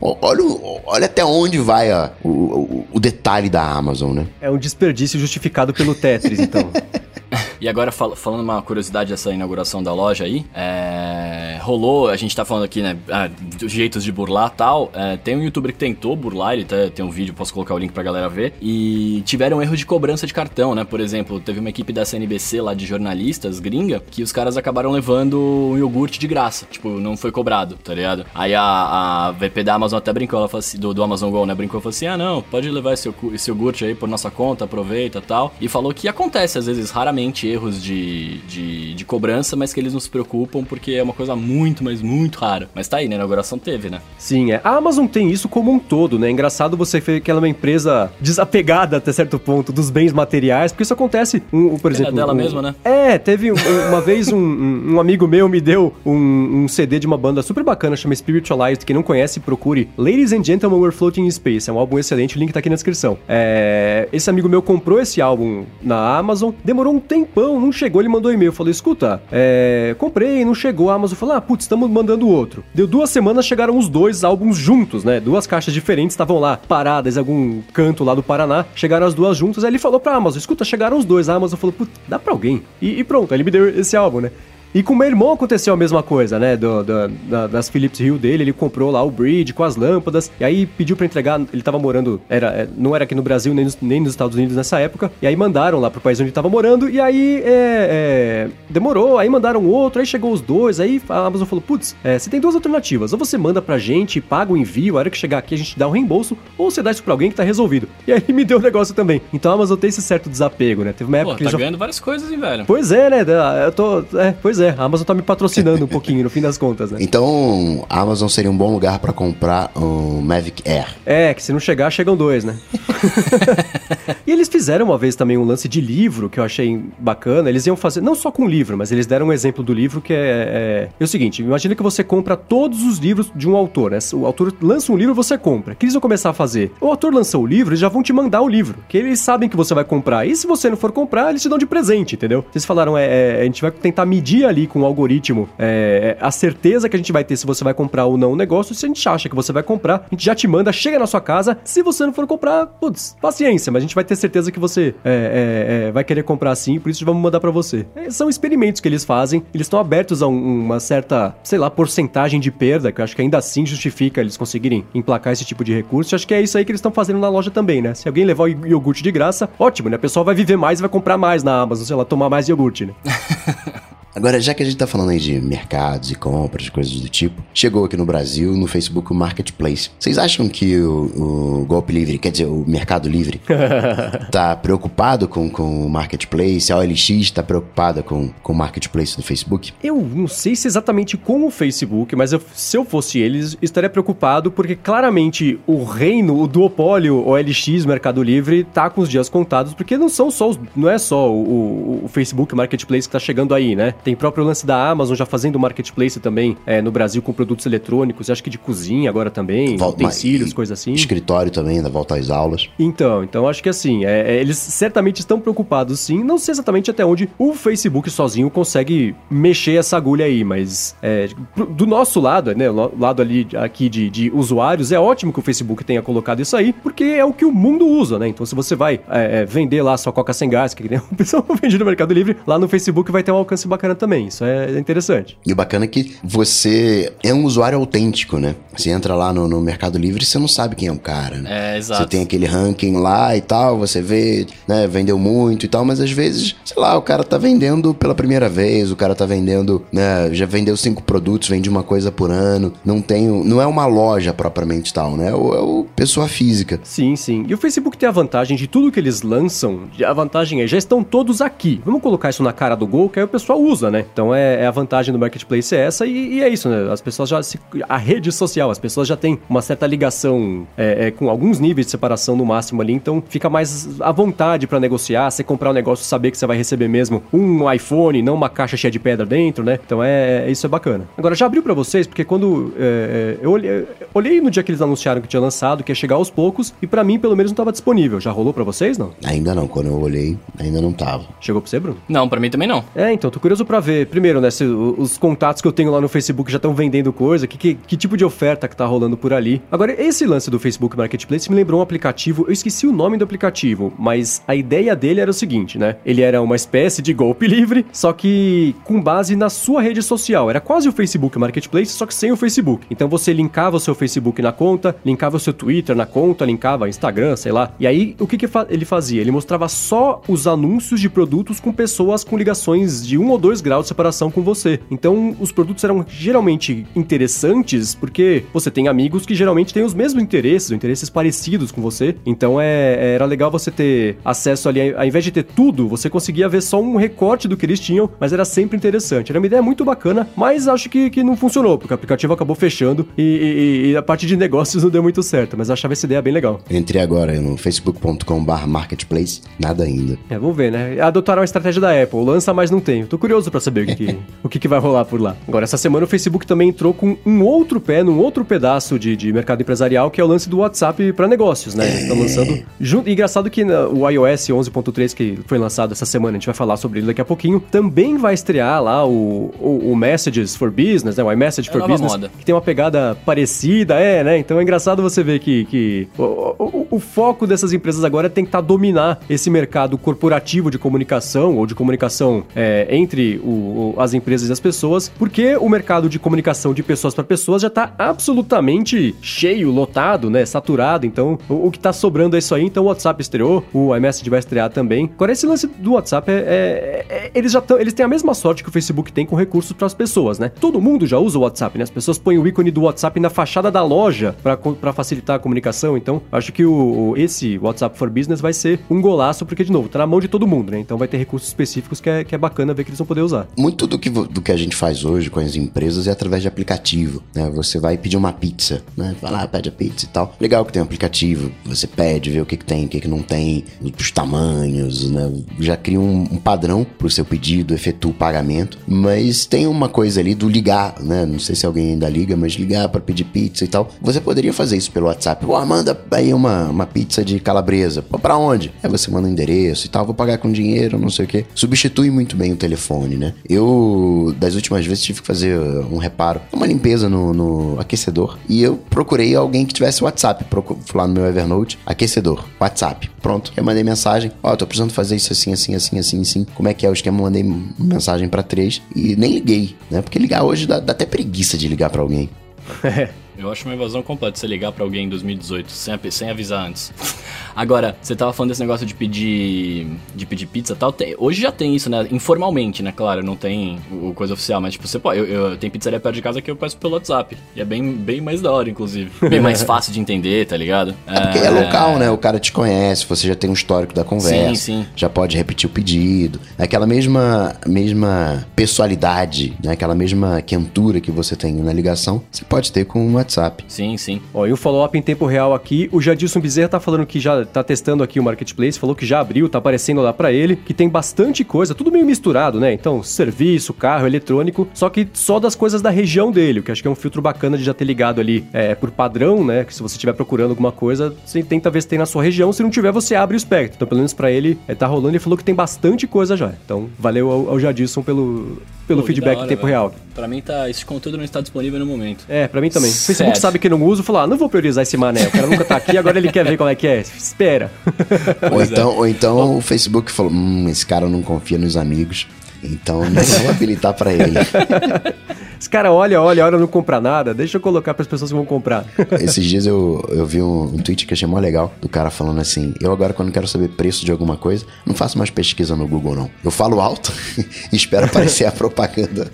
Olha, olha até onde vai ó, o, o, o detalhe da Amazon, né? É um desperdício justificado pelo Tetris, então. E agora, fal falando uma curiosidade dessa inauguração da loja aí, é... rolou, a gente tá falando aqui, né, ah, jeitos de burlar tal. É, tem um youtuber que tentou burlar, ele tá, tem um vídeo, posso colocar o link pra galera ver. E tiveram erro de cobrança de cartão, né? Por exemplo, teve uma equipe da CNBC lá de jornalistas gringa que os caras acabaram levando um iogurte de graça. Tipo, não foi cobrado, tá ligado? Aí a, a VP da Amazon até brincou, ela falou assim, do, do Amazon Go, né? Brincou falou assim: ah, não, pode levar esse, esse iogurte aí por nossa conta, aproveita tal. E falou que acontece, às vezes, raramente erros de, de, de, cobrança, mas que eles não se preocupam porque é uma coisa muito, mas muito rara. Mas tá aí, né? A inauguração teve, né? Sim, é. A Amazon tem isso como um todo, né? É engraçado você ver que ela é uma empresa desapegada até certo ponto dos bens materiais, porque isso acontece, um, um por exemplo... É dela um, mesma, né? É, teve um, uma vez um, um, amigo meu me deu um, CD de uma banda super bacana, chama Spiritualized, quem não conhece, procure. Ladies and Gentlemen, We're Floating in Space. É um álbum excelente, o link tá aqui na descrição. É, esse amigo meu comprou esse álbum na Amazon, demorou um tempão não, chegou, ele mandou e-mail. Falei, escuta, é, comprei, não chegou. A Amazon falou, ah, putz, estamos mandando outro. Deu duas semanas, chegaram os dois álbuns juntos, né? Duas caixas diferentes estavam lá, paradas em algum canto lá do Paraná. Chegaram as duas juntas. Aí ele falou pra Amazon, escuta, chegaram os dois. A Amazon falou, putz, dá pra alguém. E, e pronto, ele me deu esse álbum, né? E com o meu irmão aconteceu a mesma coisa, né? Do, do, da, das Philips Hue dele, ele comprou lá o bridge com as lâmpadas, e aí pediu para entregar, ele tava morando, era, é, não era aqui no Brasil nem nos, nem nos Estados Unidos nessa época, e aí mandaram lá pro país onde ele tava morando, e aí é, é, demorou, aí mandaram outro, aí chegou os dois, aí a Amazon falou, putz, é, você tem duas alternativas, ou você manda pra gente, paga o envio, a hora que chegar aqui a gente dá o um reembolso, ou você dá isso pra alguém que tá resolvido. E aí me deu o um negócio também. Então a Amazon tem esse certo desapego, né? Teve uma época Pô, que tá já... ganhando várias coisas, hein, velho? Pois é, né? Eu tô... É, pois Pois é, a Amazon tá me patrocinando um pouquinho, no fim das contas, né? Então, a Amazon seria um bom lugar para comprar um Mavic Air. É, que se não chegar, chegam dois, né? e eles fizeram uma vez também um lance de livro que eu achei bacana. Eles iam fazer, não só com livro, mas eles deram um exemplo do livro que é, é, é o seguinte: imagina que você compra todos os livros de um autor, né? O autor lança um livro você compra. O que eles vão começar a fazer? O autor lançou o livro, eles já vão te mandar o livro, que eles sabem que você vai comprar. E se você não for comprar, eles te dão de presente, entendeu? Eles falaram, é, é a gente vai tentar medir ali com o algoritmo é, a certeza que a gente vai ter se você vai comprar ou não o negócio. Se a gente acha que você vai comprar, a gente já te manda, chega na sua casa. Se você não for comprar, putz, paciência, mas a gente vai ter certeza que você é, é, é vai querer comprar sim, por isso vamos mandar para você. É, são experimentos que eles fazem, eles estão abertos a um, uma certa, sei lá, porcentagem de perda, que eu acho que ainda assim justifica eles conseguirem emplacar esse tipo de recurso. Eu acho que é isso aí que eles estão fazendo na loja também, né? Se alguém levar o iogurte de graça, ótimo, né? A pessoa vai viver mais e vai comprar mais na Amazon, sei lá, tomar mais iogurte, né? Agora, já que a gente tá falando aí de mercados e compras, coisas do tipo, chegou aqui no Brasil, no Facebook, Marketplace. Vocês acham que o, o Golpe Livre, quer dizer, o Mercado Livre, tá preocupado com, com o Marketplace? A OLX tá preocupada com, com o Marketplace do Facebook? Eu não sei se exatamente com o Facebook, mas eu, se eu fosse eles, estaria preocupado porque claramente o reino, o duopólio OLX, Mercado Livre, tá com os dias contados, porque não são só os, não é só o, o, o Facebook Marketplace que tá chegando aí, né? Tem próprio lance da Amazon já fazendo marketplace também é, no Brasil com produtos eletrônicos, acho que de cozinha agora também, Volta, utensílios, coisas assim. Escritório também, da volta às aulas. Então, então acho que assim, é, é, eles certamente estão preocupados sim, não sei exatamente até onde o Facebook sozinho consegue mexer essa agulha aí, mas é, do nosso lado, né, lado ali aqui de, de, usuários, é ótimo que o Facebook tenha colocado isso aí, porque é o que o mundo usa, né? Então se você vai é, é, vender lá sua coca sem gás, que nem o pessoal vende no Mercado Livre, lá no Facebook vai ter um alcance bacana também. Isso é interessante. E o bacana é que você é um usuário autêntico, né? Você entra lá no, no Mercado Livre e você não sabe quem é o cara, né? É, exato. Você tem aquele ranking lá e tal, você vê, né, vendeu muito e tal, mas às vezes, sei lá, o cara tá vendendo pela primeira vez, o cara tá vendendo, né, já vendeu cinco produtos, vende uma coisa por ano, não tem, não é uma loja propriamente tal, né? É o, é o pessoa física. Sim, sim. E o Facebook tem a vantagem de tudo que eles lançam, a vantagem é, já estão todos aqui. Vamos colocar isso na cara do gol, que aí o pessoal usa, né? Então é, é a vantagem do marketplace é essa e, e, é isso, né? As pessoas já se, a rede social, as pessoas já têm uma certa ligação é, é, com alguns níveis de separação no máximo ali, então fica mais à vontade para negociar, você comprar um negócio, saber que você vai receber mesmo um iPhone, não uma caixa cheia de pedra dentro, né? Então é, é isso é bacana. Agora já abriu para vocês porque quando é, é, eu olhei, olhei, no dia que eles anunciaram que tinha lançado, que ia chegar aos poucos e para mim pelo menos não estava disponível. Já rolou para vocês não? Ainda não. Quando eu olhei, ainda não tava. Chegou para você, Bruno? Não, para mim também não. É, então tô curioso para ver primeiro, né? Se os contatos que eu tenho lá no Facebook já estão vendendo coisa, que, que, que, tipo de oferta que tá rolando por ali. Agora, esse lance do Facebook Marketplace me lembrou um aplicativo, eu esqueci o nome do aplicativo, mas a ideia dele era o seguinte, né? Ele era uma espécie de golpe livre, só que com base na sua rede social. Era quase o Facebook Marketplace, só que sem o Facebook. Então você linkava o seu Facebook na conta, linkava o seu Twitter na conta, linkava Instagram, sei lá. E aí, o que, que ele fazia? Ele mostrava só os anúncios de produtos com pessoas com ligações de um ou dois graus de separação com você. Então, os produtos eram geralmente interessantes porque você tem amigos que geralmente têm os mesmos interesses, interesses parecidos com você. Então, é, era legal você ter acesso ali, ao invés de ter tudo, você conseguia ver só um recorte do que eles tinham, mas era sempre interessante. Era uma ideia muito bacana, mas acho que, que não funcionou, porque o aplicativo acabou fechando e, e, e a parte de negócios não deu muito certo, mas achava essa ideia bem legal. Entrei agora no facebook.com.br marketplace, nada ainda. É, vamos ver, né? Adotaram a estratégia da Apple, lança, mas não tem. Tô curioso para saber o que, que o que, que, vai rolar por lá. Agora, essa semana o Facebook também entrou com um outro pé, num outro pedaço de, de mercado empresarial, que é o lance do WhatsApp para negócios, né? Estão lançando. Junto, engraçado que na, o iOS 11.3, que foi lançado essa semana, a gente vai falar sobre ele daqui a pouquinho, também vai estrear lá o, o, o Messages for Business, né? O iMessage é for Business, moda. que tem uma pegada parecida, é, né? Então é engraçado você ver que, que o, o, o foco dessas empresas agora é tentar dominar esse mercado corporativo de comunicação ou de comunicação é, entre o, as empresas e as pessoas, porque o mercado de comunicação de pessoas para pessoas já está absolutamente cheio, lotado, né, saturado. Então, o, o que está sobrando é isso aí. Então, o WhatsApp estreou, o iMessage vai estrear também. Agora, esse lance do WhatsApp é, é, é eles já tão, eles têm a mesma sorte que o Facebook tem com recursos para as pessoas, né? Todo mundo já usa o WhatsApp, né? As pessoas põem o ícone do WhatsApp na fachada da loja para facilitar a comunicação. Então, acho que o, esse WhatsApp for Business vai ser um golaço, porque, de novo, tá na mão de todo mundo, né? Então vai ter recursos específicos que é, que é bacana ver que eles vão poder usar. Muito do que, do que a gente faz hoje com as empresas é através de aplicativo, né? Você vai pedir uma pizza, né? Vai lá, pede a pizza e tal. Legal que tem um aplicativo, você pede, vê o que, que tem, o que, que não tem, os tamanhos, né? Já cria um, um padrão pro seu pedido, efetua o pagamento, mas tem uma coisa ali do ligar, né? Não sei se alguém ainda liga, mas ligar para pedir pizza e tal. Você poderia fazer isso pelo WhatsApp. Pô, manda aí uma, uma pizza de calabresa. Pô, pra onde? Aí você manda o um endereço e tal, vou pagar com dinheiro, não sei o que. Substitui muito bem o telefone, né? Eu, das últimas vezes, tive que fazer um reparo, uma limpeza no, no aquecedor e eu procurei alguém que tivesse WhatsApp. Procur, fui lá no meu Evernote, aquecedor, WhatsApp. Pronto. Eu mandei mensagem. Ó, oh, tô precisando fazer isso assim, assim, assim, assim, assim. Como é que é o esquema? Mandei mensagem para três e nem liguei, né? Porque ligar hoje dá, dá até preguiça de ligar para alguém. Eu acho uma evasão completa você ligar para alguém em 2018 sem, sem avisar antes. Agora, você tava falando desse negócio de pedir de pedir pizza e tal. Tem, hoje já tem isso, né? Informalmente, né? Claro, não tem o, coisa oficial, mas tipo, você pode. Eu, eu tenho pizzaria perto de casa que eu peço pelo WhatsApp. E é bem, bem mais da hora, inclusive. Bem mais fácil de entender, tá ligado? É porque é, é local, né? O cara te conhece, você já tem um histórico da conversa. Sim, sim. Já pode repetir o pedido. É aquela mesma, mesma pessoalidade, né? Aquela mesma quentura que você tem na ligação, você pode ter com o WhatsApp. Sim, sim. Ó, e o follow-up em tempo real aqui, o Jadilson Bezerra tá falando que já tá testando aqui o Marketplace, falou que já abriu, tá aparecendo lá para ele, que tem bastante coisa, tudo meio misturado, né? Então, serviço, carro, eletrônico, só que só das coisas da região dele, o que acho que é um filtro bacana de já ter ligado ali é, por padrão, né? Que se você estiver procurando alguma coisa, você tenta ver se tem na sua região, se não tiver, você abre o espectro. Então, pelo menos para ele, é, tá rolando e falou que tem bastante coisa já. Então, valeu ao, ao Jadilson pelo, pelo Pô, feedback hora, em tempo real. Pra mim, tá, esse conteúdo não está disponível no momento. É, pra mim também. O Facebook sabe que não uso, falou, ah, não vou priorizar esse mané, o cara nunca tá aqui, agora ele quer ver qual é que é. Espera. ou então, é. ou então o Facebook falou, hum, esse cara não confia nos amigos, então não vou habilitar para ele. Esse cara olha, olha, olha, não compra nada, deixa eu colocar para as pessoas que vão comprar. Esses dias eu, eu vi um, um tweet que achei mó legal, do cara falando assim: eu agora, quando quero saber preço de alguma coisa, não faço mais pesquisa no Google, não. Eu falo alto e espero aparecer a propaganda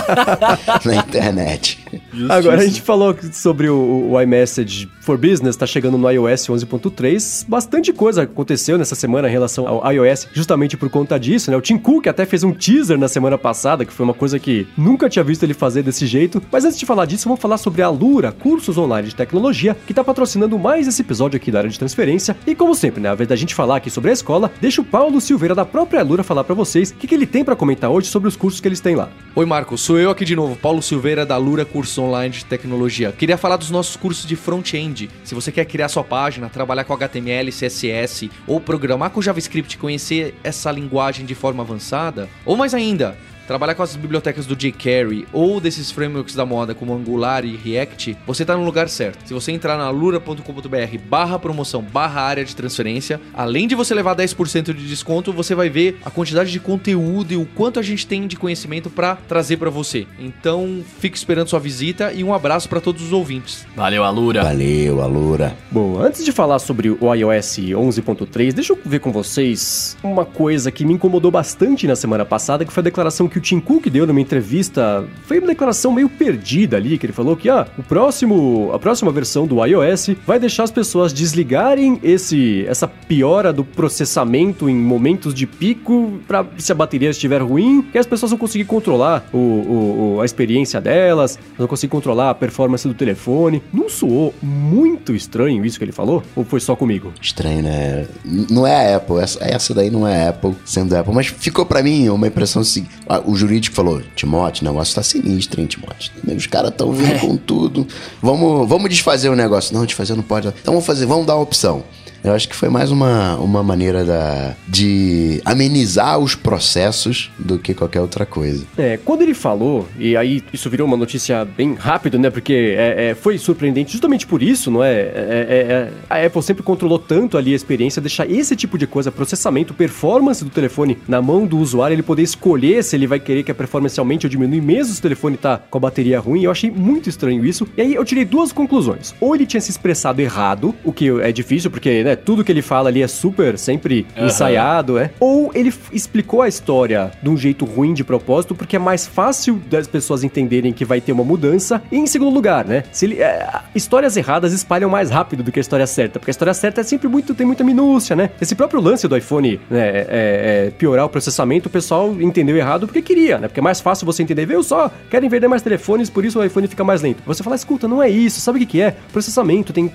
na internet. Justíssimo. Agora a gente falou sobre o, o iMessage for Business, tá chegando no iOS 11.3. Bastante coisa aconteceu nessa semana em relação ao iOS, justamente por conta disso, né? O Tim Cook até fez um teaser na semana passada, que foi uma coisa que nunca tinha visto ele fazer desse jeito. Mas antes de falar disso, vamos falar sobre a Lura, cursos online de tecnologia, que tá patrocinando mais esse episódio aqui da área de transferência. E como sempre, né, invés da gente falar aqui sobre a escola, deixa o Paulo Silveira da própria Lura falar para vocês o que, que ele tem para comentar hoje sobre os cursos que eles têm lá. Oi, Marco, sou eu aqui de novo, Paulo Silveira da Lura Cursos Online de Tecnologia. Queria falar dos nossos cursos de front-end. Se você quer criar sua página, trabalhar com HTML, CSS ou programar com JavaScript, conhecer essa linguagem de forma avançada, ou mais ainda, trabalhar com as bibliotecas do jQuery ou desses frameworks da moda como Angular e React, você está no lugar certo. Se você entrar na lura.com.br barra promoção barra área de transferência, além de você levar 10% de desconto, você vai ver a quantidade de conteúdo e o quanto a gente tem de conhecimento para trazer para você. Então, fico esperando sua visita e um abraço para todos os ouvintes. Valeu, Alura. Valeu, Alura. Bom, antes de falar sobre o iOS 11.3, deixa eu ver com vocês uma coisa que me incomodou bastante na semana passada, que foi a declaração que o Tim Cook deu numa entrevista, foi uma declaração meio perdida ali, que ele falou que ah, o próximo, a próxima versão do iOS vai deixar as pessoas desligarem esse essa piora do processamento em momentos de pico para se a bateria estiver ruim, que as pessoas vão conseguir controlar o, o, o, a experiência delas, vão conseguir controlar a performance do telefone. Não soou muito estranho isso que ele falou? Ou foi só comigo? Estranho, né? Não é a Apple, essa, essa daí não é a Apple sendo Apple, mas ficou para mim uma impressão assim, o jurídico falou: Timote, o negócio tá sinistro, hein, Timote? Os caras estão vindo é. com tudo. Vamos, vamos desfazer o negócio. Não, desfazer não pode. Então vamos fazer, vamos dar uma opção. Eu acho que foi mais uma, uma maneira da, de amenizar os processos do que qualquer outra coisa. É, quando ele falou, e aí isso virou uma notícia bem rápido, né? Porque é, é, foi surpreendente justamente por isso, não é? É, é? é, A Apple sempre controlou tanto ali a experiência, deixar esse tipo de coisa, processamento, performance do telefone na mão do usuário, ele poder escolher se ele vai querer que a performance aumente ou diminui, mesmo se o telefone tá com a bateria ruim. Eu achei muito estranho isso. E aí eu tirei duas conclusões. Ou ele tinha se expressado errado, o que é difícil, porque, né? Né, tudo que ele fala ali é super, sempre Aham. ensaiado, é. Ou ele explicou a história de um jeito ruim de propósito, porque é mais fácil das pessoas entenderem que vai ter uma mudança. E em segundo lugar, né, se ele, é, histórias erradas espalham mais rápido do que a história certa, porque a história certa é sempre muito, tem muita minúcia, né. Esse próprio lance do iPhone, né, é, é, piorar o processamento, o pessoal entendeu errado porque queria, né, porque é mais fácil você entender, viu só, querem vender mais telefones, por isso o iPhone fica mais lento. Você fala, escuta, não é isso, sabe o que que é? Processamento, tem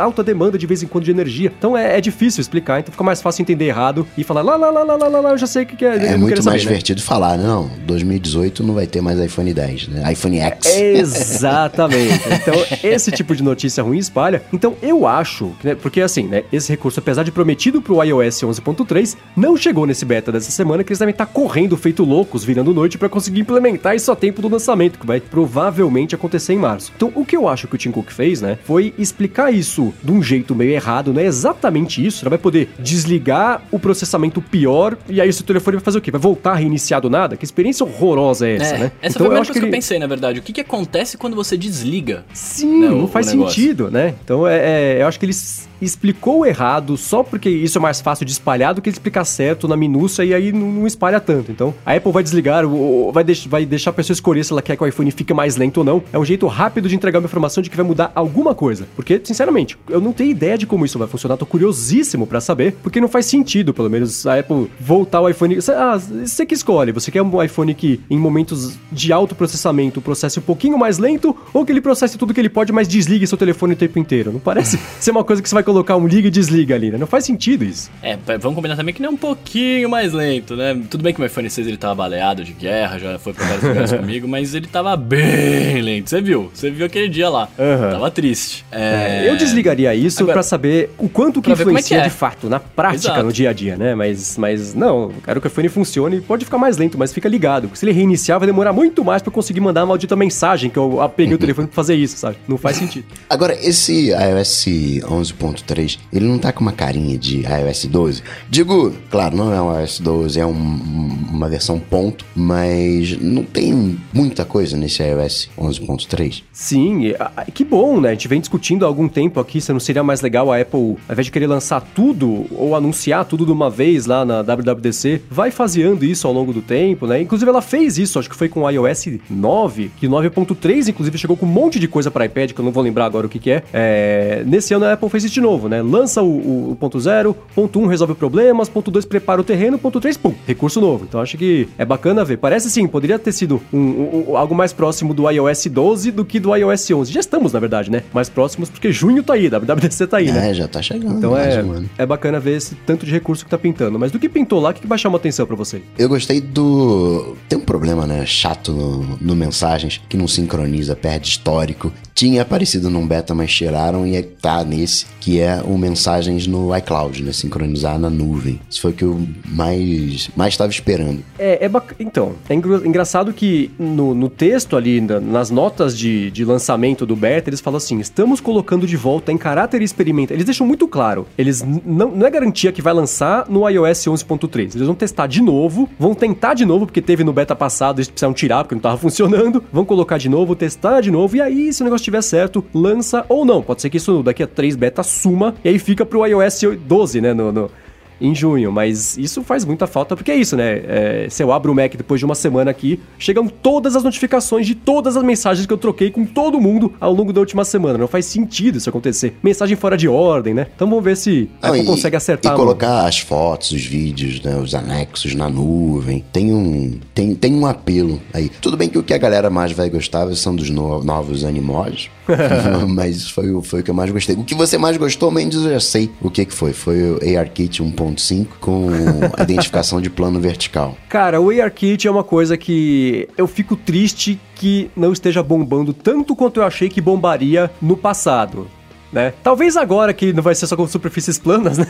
alta demanda de vez em quando de energia, então é, é difícil explicar, então fica mais fácil entender errado e falar, lá, lá, lá, lá, lá, lá, eu já sei o que que é. É muito mais saber, né? divertido falar, não, 2018 não vai ter mais iPhone 10, né? iPhone X. Exatamente. Então, esse tipo de notícia ruim espalha. Então, eu acho, né, porque assim, né, esse recurso, apesar de prometido pro iOS 11.3, não chegou nesse beta dessa semana, que eles devem estar correndo feito loucos, virando noite, pra conseguir implementar isso a tempo do lançamento, que vai provavelmente acontecer em março. Então, o que eu acho que o Tim Cook fez, né, foi explicar isso de um jeito meio errado, não é exatamente isso, ela vai poder desligar o processamento pior, e aí o seu telefone vai fazer o quê? Vai voltar a reiniciar do nada? Que experiência horrorosa é essa, É, né? Essa foi a primeira coisa que, eu pensei, na verdade. O que, que acontece quando você desliga? Sim, né, não o- faz o negócio. sentido, né? Então é, é, eu acho que ele s- explicou errado só porque isso é mais fácil de espalhar do que explicar certo na minúcia e aí não, não espalha tanto. Então a Apple vai desligar, ou, vai, deix- vai deixar a pessoa escolher se ela quer que o iPhone fique mais lento ou não. É um jeito rápido de entregar uma informação de que vai mudar alguma coisa. Porque, sinceramente, eu não tenho ideia de como isso vai funcionar, tô curiosíssimo pra saber, porque não faz sentido, pelo menos, a Apple voltar o iPhone. Ah, você que escolhe, você quer um iPhone que em momentos de alto processamento processe um pouquinho mais lento ou que ele processe tudo que ele pode, mas desligue seu telefone o tempo inteiro. Não parece ser uma coisa que você vai colocar um liga e desliga ali, né? Não faz sentido isso. É, vamos combinar também que não é um pouquinho mais lento, né? Tudo bem que o meu iPhone 6 ele tava baleado de guerra, já foi pra vários lugares comigo, mas ele tava bem lento. Você viu? Você viu aquele dia lá. Aham. Tava triste. É... Eu desligaria isso Agora- pra saber o quanto que é que influencia é. de fato na prática Exato. no dia a dia, né? Mas, mas não, eu quero que o iPhone funcione. Pode ficar mais lento, mas fica ligado. Se ele reiniciar, vai demorar muito mais pra eu conseguir mandar a maldita mensagem que eu peguei o telefone pra fazer isso, sabe? Não faz sentido. Agora, esse iOS 11.3, ele não tá com uma carinha de iOS 12? Digo, claro, não é um iOS 12, é um- uma versão ponto, mas não tem muita coisa nesse iOS 11.3. Sim, e, ah, que bom, né? A gente vem discutindo há algum tempo aqui se não seria mais legal a Apple, ao invés de querer lançar tudo ou anunciar tudo de uma vez lá na WWDC, vai faseando isso ao longo do tempo, né? Inclusive ela fez isso, acho que foi com o iOS 9, que 9.3 inclusive chegou com um monte de coisa para iPad, que eu não vou lembrar agora o que que é. É, Nesse ano a Apple fez isso de novo, né? Lança o, o- o ponto 0, ponto 1 resolve problemas, ponto 2 prepara o terreno, ponto 3, pum, recurso novo. Então acho que é bacana ver. Parece sim, poderia ter sido um- um- um- algo mais próximo do iOS 12 do que do iOS 11. Já estamos, na verdade, né? Mais próximos, porque junho tá aí, WWDC tá aí, né? É, já tá chegando. Então mais é, um é bacana ver esse tanto de recurso que tá pintando. Mas do que pintou lá, o que, que vai chamar atenção pra você? Eu gostei do. Tem um problema, né? Chato no, no mensagens, que não sincroniza, perde histórico. Tinha aparecido num beta, mas tiraram e tá nesse, que é o mensagens no iCloud, né? Sincronizar na nuvem. Isso foi o que eu mais mais estava esperando. É, é bac... Então, é engra- engraçado que no, no texto ali, na- nas notas de, de lançamento do beta, eles falam assim: estamos colocando de volta em caráter experimental. Eles deixam muito claro. Eles não, não é garantia que vai lançar no iOS 11.3. Eles vão testar de novo, vão tentar de novo, porque teve no beta passado, eles precisaram tirar porque não tava funcionando. Vão colocar de novo, testar de novo, e aí, se o negócio estiver certo, lança ou não. Pode ser que isso daqui a três betas suma, e aí fica pro iOS 12, né? no- no, em junho, mas isso faz muita falta, porque é isso, né? É, se eu abro o Mac depois de uma semana aqui, chegam todas as notificações de todas as mensagens que eu troquei com todo mundo ao longo da última semana. Não faz sentido isso acontecer. Mensagem fora de ordem, né? Então vamos ver se a Não, Apple e- consegue acertar. E colocar as fotos, os vídeos, né, os anexos na nuvem. Tem um, tem, tem um apelo aí. Tudo bem que o que a galera mais vai gostar são dos no- novos animojos. mas foi, o- foi o que eu mais gostei. O que você mais gostou, Mendes, eu já sei o que, que foi. Foi o ARKit 1.5 com identificação de plano vertical. Cara, o ARKit é uma coisa que eu fico triste que não esteja bombando tanto quanto eu achei que bombaria no passado. Né? Talvez agora que não vai ser só com superfícies planas, né?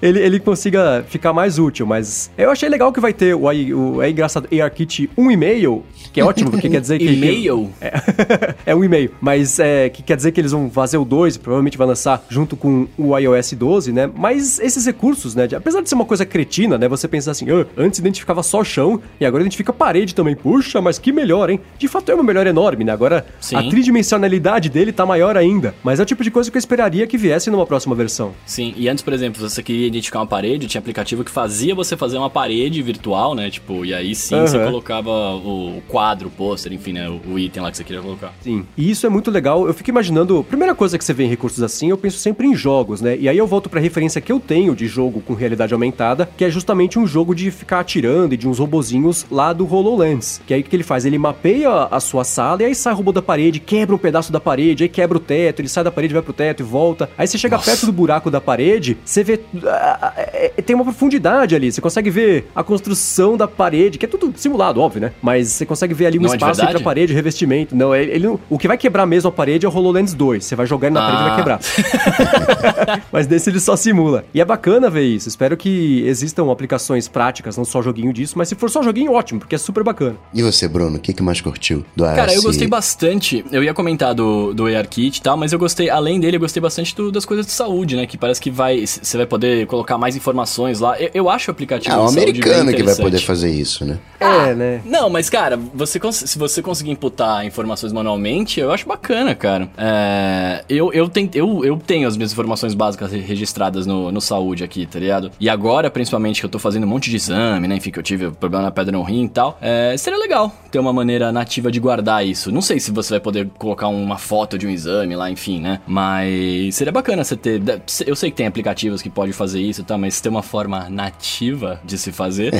ele, ele consiga ficar mais útil, mas eu achei legal que vai ter o, o é engraçado ARKit 1,5, que é ótimo, porque quer dizer que E-mail? é, é um e-mail, mas é, que quer dizer que eles vão fazer o 2, provavelmente vai lançar junto com o iOS 12, né? Mas esses recursos, né? de- apesar de ser uma coisa cretina, né? Você pensar assim, "Ah, antes identificava só chão e agora identifica parede também. Puxa, mas que melhor, hein? De fato é uma melhor enorme, né? Agora Sim. a tridimensionalidade dele tá maior ainda. Mas é o tipo de coisa que eu esperaria que viesse numa próxima versão. Sim, e antes, por exemplo, você queria identificar uma parede, tinha aplicativo que fazia você fazer uma parede virtual, né? Tipo, e aí sim uhum. você colocava o quadro, o pôster, enfim, né? O item lá que você queria colocar. Sim, e isso é muito legal. Eu fico imaginando, primeira coisa que você vê em recursos assim, eu penso sempre em jogos, né? E aí eu volto pra referência que eu tenho de jogo com realidade aumentada, que é justamente um jogo de ficar atirando e de uns robozinhos lá do HoloLens. Que aí o que ele faz? Ele mapeia a sua sala e aí sai o robô da parede, quebra um pedaço da parede, aí quebra o teto, ele sai da parede, vai pro teto e volta. Aí você chega Nossa. perto do buraco da parede, você vê. Uh, tem uma profundidade ali, você consegue ver a construção da parede, que é tudo simulado, óbvio, né? Mas você consegue ver ali um Não é espaço é entre a parede, revestimento. Não, ele, ele, o que vai quebrar mesmo a parede é o HoloLens 2. Você vai jogar ele na ah. parede e vai quebrar. Mas desse ele só simula. E é bacana ver isso. Espero que existam aplicações práticas, não só joguinho disso, mas se for só joguinho, ótimo, porque é super bacana. E você, Bruno, o que, que mais curtiu do AS? Cara, eu gostei bastante. Eu ia comentar do, do ARKit e tal, mas eu gostei, além dele, eu gostei bastante do, das coisas de saúde, né? Que parece que vai. Você vai poder colocar mais informações lá. Eu, eu acho o aplicativo. É, o americano que vai poder fazer isso, né? Ah, é, né? Não, mas, cara, você, se você conseguir imputar informações manualmente, eu acho bacana, cara. É, eu, eu, tenho, eu, eu tenho as minhas informações básicas registradas no, no saúde aqui, tá ligado? E agora, principalmente, que eu tô fazendo um monte de exame, né? Enfim, que eu tive problema na pedra no rim e tal. É, seria legal ter uma maneira nativa de guardar isso. Não sei se você vai poder colocar uma foto de um exame lá, enfim, né? Mas seria bacana você ter. Eu sei que tem aplicativos que podem fazer isso, tá? Mas ter uma forma nativa de se fazer.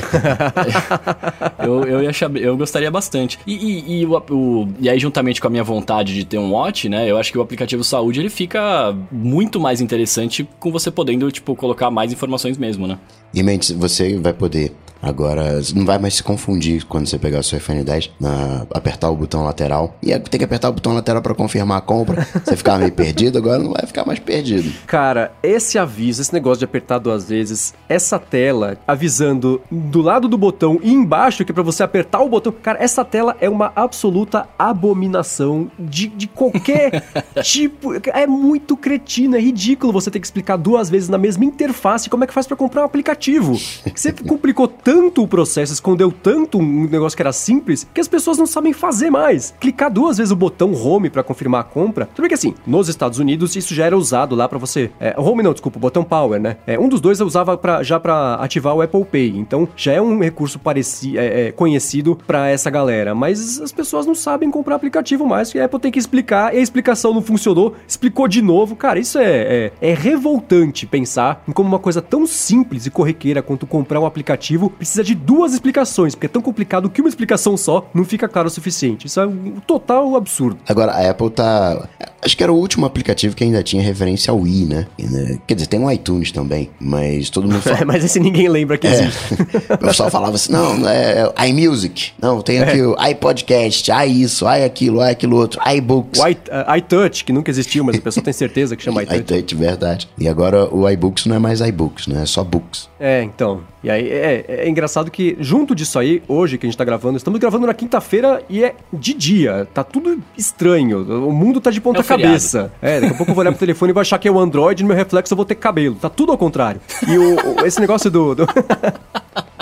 eu, eu, ia achar, eu gostaria bastante. E, e, e, o, o, e aí, juntamente com a minha vontade de ter um watch, né? Eu acho que o aplicativo saúde ele fica muito mais interessante com você podendo, tipo, colocar mais informações mesmo, né? E Mendes, você vai poder Agora, não vai mais se confundir quando você pegar o seu iPhone 10, na, apertar o botão lateral. E tem que apertar o botão lateral para confirmar a compra. Você ficava meio perdido, agora não vai ficar mais perdido. Cara, esse aviso, esse negócio de apertar duas vezes, essa tela avisando do lado do botão e embaixo, que é pra você apertar o botão. Cara, essa tela é uma absoluta abominação de, de qualquer tipo. É muito cretino, é ridículo você ter que explicar duas vezes na mesma interface como é que faz para comprar um aplicativo. Você complicou tanto o processo, escondeu tanto um negócio que era simples, que as pessoas não sabem fazer mais. Clicar duas vezes o botão home para confirmar a compra. Tudo bem que assim, nos Estados Unidos isso já era usado lá para você. É, home não, desculpa, o botão power, né? É, um dos dois eu usava pra, já para ativar o Apple Pay. Então já é um recurso parecido, é, é, conhecido para essa galera. Mas as pessoas não sabem comprar aplicativo mais. E a Apple tem que explicar. E a explicação não funcionou, explicou de novo. Cara, isso é, é, é revoltante pensar em como uma coisa tão simples e corriqueira quanto comprar um aplicativo precisa de duas explicações, porque é tão complicado que uma explicação só não fica claro o suficiente. Isso é um total absurdo. Agora, a Apple tá. Acho que era o último aplicativo que ainda tinha referência ao Wii, né? né? Quer dizer, tem um iTunes também, mas todo mundo fala. mas esse ninguém lembra que é. existe. o pessoal falava assim: não, é, é iMusic. Não, tem aqui é. o iPodcast, i isso, i aquilo, i aquilo outro, iBooks. O I, uh, iTouch, que nunca existiu, mas a pessoa tem certeza que chama iTouch. iTouch, verdade. E agora o iBooks não é mais iBooks, né? É só Books. É, então. E aí é, é, engraçado que, junto disso aí, hoje que a gente tá gravando, estamos gravando na quinta-feira e é de dia. Tá tudo estranho. O mundo tá de ponta é cabeça. É, daqui a pouco eu vou olhar pro telefone e vou achar que é o Android e no meu reflexo eu vou ter cabelo. Tá tudo ao contrário. E o, o esse negócio do... do...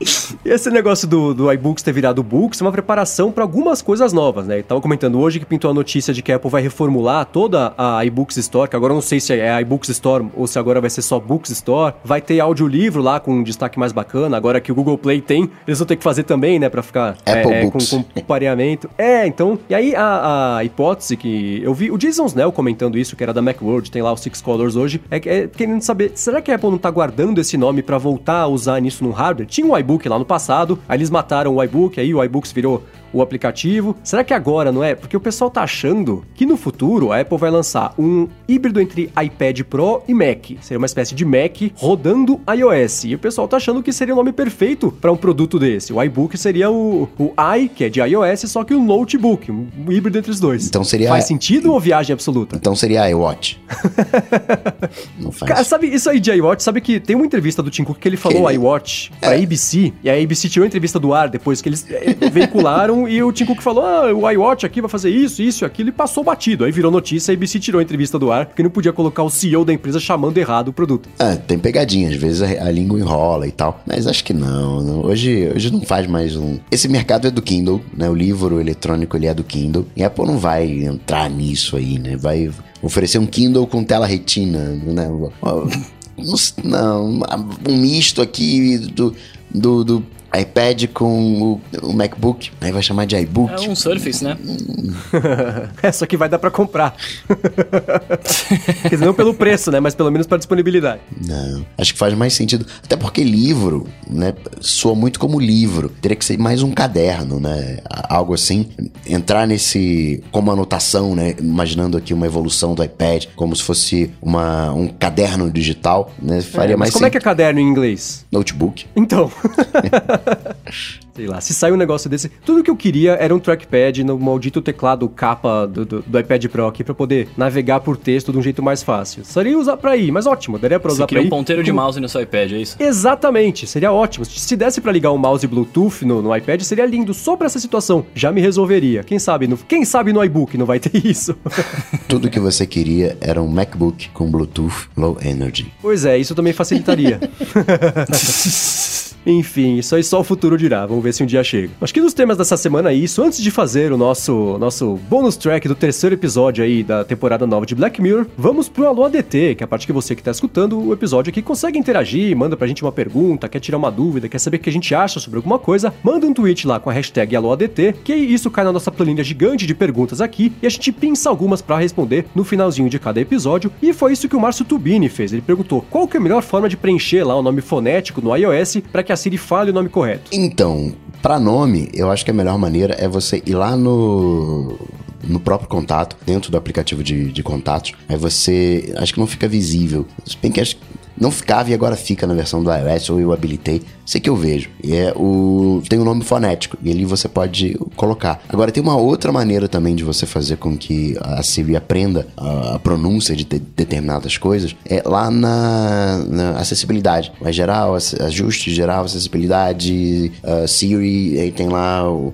E esse negócio do, do iBooks ter virado Books é uma preparação para algumas coisas novas, né? tava comentando hoje que pintou a notícia de que a Apple vai reformular toda a iBooks Store, que agora eu não sei se é a iBooks Store ou se agora vai ser só Books Store. Vai ter audiolivro lá com um destaque mais bacana, agora que o Google Play tem, eles vão ter que fazer também, né? Pra ficar Apple é, Books. Com, com pareamento. É, então... E aí a, a, hipótese que eu vi, o Jason Snell comentando isso, que era da Macworld, tem lá o Six Colors hoje, é, é querendo saber, será que a Apple não tá guardando esse nome para voltar a usar nisso no hardware? Tinha um iBook lá no passado, aí eles mataram o iBook, aí o iBooks virou o aplicativo. Será que agora não é? Porque o pessoal tá achando que no futuro a Apple vai lançar um híbrido entre iPad Pro e Mac. Seria uma espécie de Mac rodando iOS. E o pessoal tá achando que seria o nome perfeito para um produto desse. O iBook seria o, o i, que é de iOS, só que o notebook, um híbrido entre os dois. Então seria. Faz sentido ou viagem absoluta? Então seria iWatch. não faz. Cara, sabe isso aí de iWatch? Sabe que tem uma entrevista do Tim Cook que ele falou que... iWatch pra é. ABC, e a ABC tirou a entrevista do ar depois que eles eh, veicularam e o Tim Cook falou: ah, o iWatch aqui vai fazer isso, isso e aquilo, e passou batido. Aí virou notícia, a ABC tirou a entrevista do ar, porque não podia colocar o CEO da empresa chamando errado o produto. É, tem pegadinha, às vezes a, a língua enrola e tal. Mas acho que não, não, Hoje, hoje não faz mais um. Esse mercado é do Kindle, né? O livro eletrônico ele é do Kindle. E a Apple não vai entrar nisso aí, né? Vai Oferecer um Kindle com tela retina, né? Não, um misto aqui do, do, do iPad com o, o, MacBook, aí vai chamar de iBook. É um Surface, né? é, só que vai dar para comprar. Quer dizer, não pelo preço, né? Mas pelo menos para disponibilidade. Não, acho que faz mais sentido. Até porque livro, né? Soa muito como livro. Teria que ser mais um caderno, né? Algo assim. Entrar nesse. como anotação, né? Imaginando aqui uma evolução do iPad, como se fosse uma, um caderno digital, né? Faria é, mais Mas como é que é caderno em inglês? Notebook. Então. Sei lá, se sair um negócio desse. Tudo que eu queria era um trackpad no maldito teclado capa do, do, do iPad Pro aqui pra poder navegar por texto de um jeito mais fácil. Seria usar pra ir, mas ótimo, daria pra usar Você pra ir. um ponteiro de mouse no seu iPad, é isso? Exatamente, seria ótimo. Se desse pra ligar um mouse Bluetooth no, no iPad, seria lindo. Só pra essa situação, já me resolveria. Quem sabe no, quem sabe no iBook não vai ter isso. Tudo que você queria era um MacBook com Bluetooth Low Energy. Pois é, isso também facilitaria. Enfim, isso aí só o futuro dirá. Vamos ver se um dia chega. Acho que nos temas dessa semana é isso. Antes de fazer o nosso, nosso bônus track do terceiro episódio aí da temporada nova de Black Mirror, vamos pro Alô ADT, que é a parte que você que tá escutando o episódio aqui consegue interagir, manda pra gente uma pergunta, quer tirar uma dúvida, quer saber o que a gente acha sobre alguma coisa, manda um tweet lá com a hashtag AlôADT, que isso cai na nossa planilha gigante de perguntas aqui e a gente pinça algumas para responder no finalzinho de cada episódio. E foi isso que o Márcio Tubini fez. Ele perguntou qual que é a melhor forma de preencher lá o nome fonético no iOS para que a Siri fale o nome correto. Então, para nome, eu acho que a melhor maneira é você ir lá no no próprio contato, dentro do aplicativo de, de contatos, aí você. Acho que não fica visível. Se bem que acho, não ficava e agora fica na versão do iOS, ou eu habilitei. Sei que eu vejo. E é o. Tem o um nome fonético. E ali você pode colocar. Agora tem uma outra maneira também de você fazer com que a Siri aprenda a, pronúncia de, de, determinadas coisas. É lá na, na acessibilidade. Vai geral, ajuste geral, acessibilidade, uh, Siri, aí tem lá uh,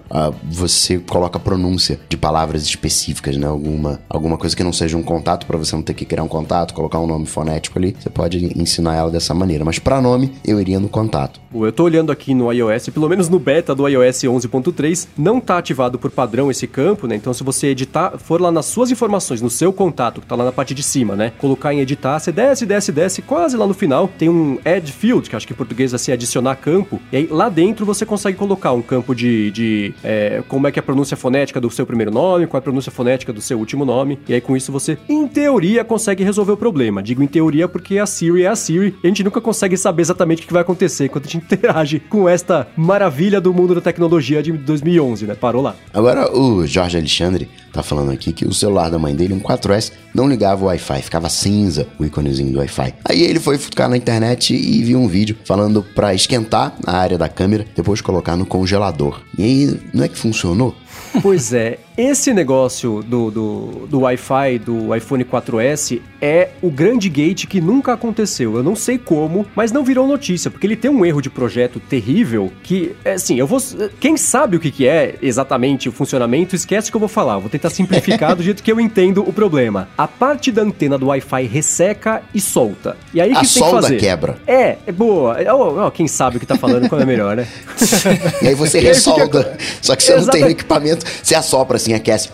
você coloca a pronúncia de palavras específicas, né? Alguma, alguma coisa que não seja um contato, para você não ter que criar um contato, colocar um nome fonético ali. Você pode ensinar ela dessa maneira. Mas para nome, eu iria no contato. Eu tô olhando aqui no iOS, pelo menos no beta do iOS 11.3, não tá ativado por padrão esse campo, né? Então se você editar, for lá nas suas informações, no seu contato, que tá lá na parte de cima, né? Colocar em editar, você desce, desce, desce, quase lá no final tem um add field, que acho que em português é assim, adicionar campo. E aí lá dentro você consegue colocar um campo de, de é, como é que é a pronúncia fonética do seu primeiro nome, qual é a pronúncia fonética do seu último nome. E aí com isso você, em teoria, consegue resolver o problema. Digo em teoria porque a Siri é a Siri e a gente nunca consegue saber exatamente o que vai acontecer quando a gente interage com esta maravilha do mundo da tecnologia de 2011, né? Parou lá. Agora, o Jorge Alexandre tá falando aqui que o celular da mãe dele, um 4S, não ligava o Wi-Fi, ficava cinza o íconezinho do Wi-Fi. Aí ele foi ficar na internet e viu um vídeo falando para esquentar a área da câmera, depois colocar no congelador. E aí, não é que funcionou? Pois é, esse negócio do, do, do Wi-Fi do iPhone 4S é o grande gate que nunca aconteceu. Eu não sei como, mas não virou notícia, porque ele tem um erro de projeto terrível que, é, assim, eu vou. Quem sabe o que, que é exatamente o funcionamento, esquece que eu vou falar. Vou tentar simplificar do jeito que eu entendo o problema. A parte da antena do Wi-Fi resseca e solta. E aí o que a tem que fazer? quebra. É, é boa. Oh, oh, quem sabe o que tá falando quando é melhor, né? e aí você ressolda. Só que você não tem o equipamento, você assopra assim, aquece.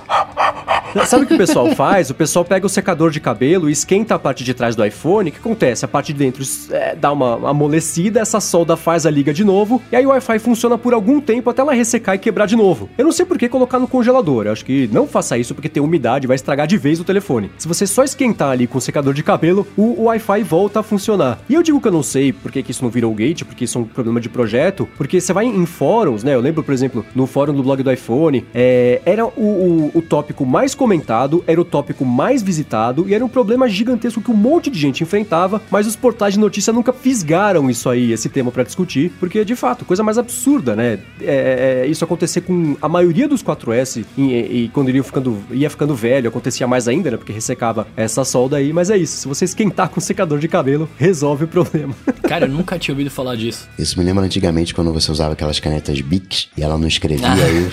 Sabe o que o pessoal faz? O pessoal pega o secador de cabelo e esquenta a parte de trás do iPhone. O que acontece? A parte de dentro é, dá uma amolecida, essa solda faz a liga de novo, e aí o Wi-Fi funciona por algum tempo até ela ressecar e quebrar de novo. Eu não sei por que colocar no congelador. Eu acho que não faça isso porque tem umidade vai estragar de vez o telefone. Se você só esquentar ali com o secador de cabelo, o, Wi-Fi volta a funcionar. E eu digo que eu não sei por que, isso não virou gate, porque isso é um problema de projeto, porque você vai em fóruns, né? Eu lembro, por exemplo, no fórum do blog do iPhone, é, era o, o, o tópico mais comentado, era o tópico mais visitado e era um problema gigantesco que um monte de gente enfrentava, mas os portais de notícia nunca fisgaram isso aí, esse tema para discutir, porque de fato, coisa mais absurda, né? É, é, isso acontecer com a maioria dos 4S e, e, quando ia ficando, ia ficando velho, acontecia mais ainda, né? Porque ressecava essa solda aí, mas é isso. Se você esquentar com secador de cabelo, resolve o problema. Cara, eu nunca tinha ouvido falar disso. Isso me lembra antigamente quando você usava aquelas canetas Bic e ela não escrevia ah. aí.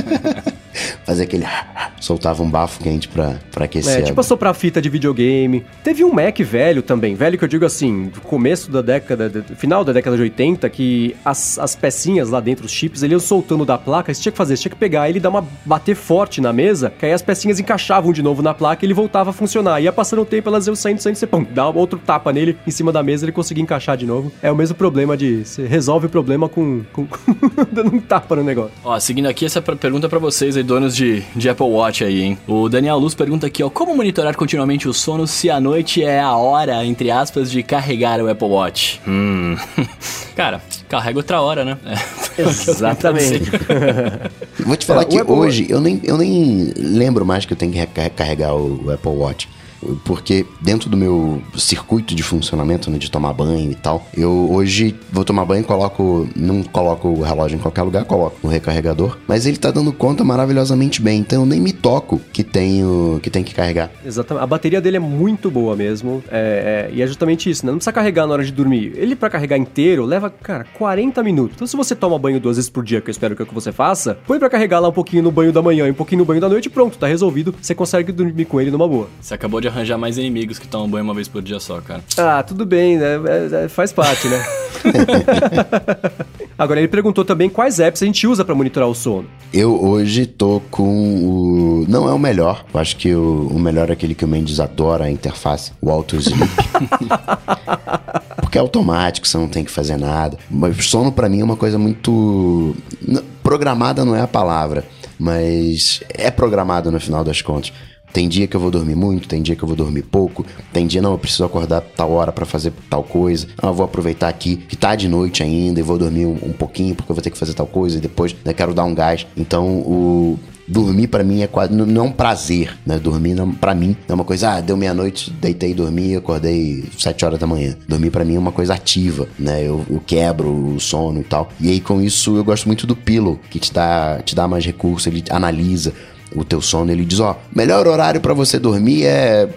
Fazer aquele. soltava um bafo quente pra, pra aquecer. É, tipo soprar fita de videogame. Teve um Mac velho também, velho que eu digo assim, do começo da década, final da década de 80, que as, as pecinhas lá dentro, os chips, ele ia soltando da placa, você tinha que fazer, você tinha que pegar ele e dar uma bater forte na mesa, que aí as pecinhas encaixavam de novo na placa e ele voltava a funcionar. Ia passando o tempo, elas iam saindo, saindo, você pum, dá outro tapa nele em cima da mesa, ele conseguia encaixar de novo. É o mesmo problema de, você resolve o problema com, com dando um tapa no negócio. Ó, seguindo aqui essa pergunta para vocês aí, donos de, de Apple Watch aí, hein? O Daniel Luz pergunta aqui, ó, como monitorar continuamente o sono se a noite é a hora, entre aspas, de carregar o Apple Watch? Hum. Cara, carrega outra hora, né? É, Exatamente. Vou te falar é, que hoje eu nem, eu nem lembro mais que eu tenho que recarregar o Apple Watch porque dentro do meu circuito de funcionamento, né, de tomar banho e tal, eu hoje vou tomar banho, coloco, não coloco o relógio em qualquer lugar, coloco no recarregador, mas ele tá dando conta maravilhosamente bem, então eu nem me toco que tenho que tem que carregar. Exatamente. A bateria dele é muito boa mesmo, é, é, e é justamente isso, né? Não precisa carregar na hora de dormir. Ele para carregar inteiro leva, cara, 40 minutos. Então se você toma banho duas vezes por dia, que eu espero que, é o que você faça, põe para carregar lá um pouquinho no banho da manhã e um pouquinho no banho da noite, pronto, tá resolvido. Você consegue dormir com ele numa boa. Você acabou de arranjar mais inimigos que tomam banho uma vez por dia só, cara. Ah, tudo bem, né? É, é, faz parte, né? Agora, ele perguntou também quais apps a gente usa para monitorar o sono. Eu hoje tô com o. Não é o melhor. Eu acho que o, o melhor é aquele que o Mendes adora a interface, o Auto Sleep. Porque é automático, você não tem que fazer nada. Mas sono para mim é uma coisa muito. Programada não é a palavra, mas é programado no final das contas. Tem dia que eu vou dormir muito, tem dia que eu vou dormir pouco, tem dia não, eu preciso acordar tal hora para fazer tal coisa. Ah, eu vou aproveitar aqui que tá de noite ainda e vou dormir um, um pouquinho porque eu vou ter que fazer tal coisa e depois né, quero dar um gás. Então, o dormir para mim é quase não é um prazer, né? Dormir para mim é uma coisa, ah, deu meia-noite, deitei, dormi, acordei sete horas da manhã. Dormir para mim é uma coisa ativa, né? Eu, eu, quebro o sono e tal. E aí com isso eu gosto muito do Pillow, que te dá, te dá mais recursos, ele analisa o teu sono, ele diz, ó, melhor horário para você dormir é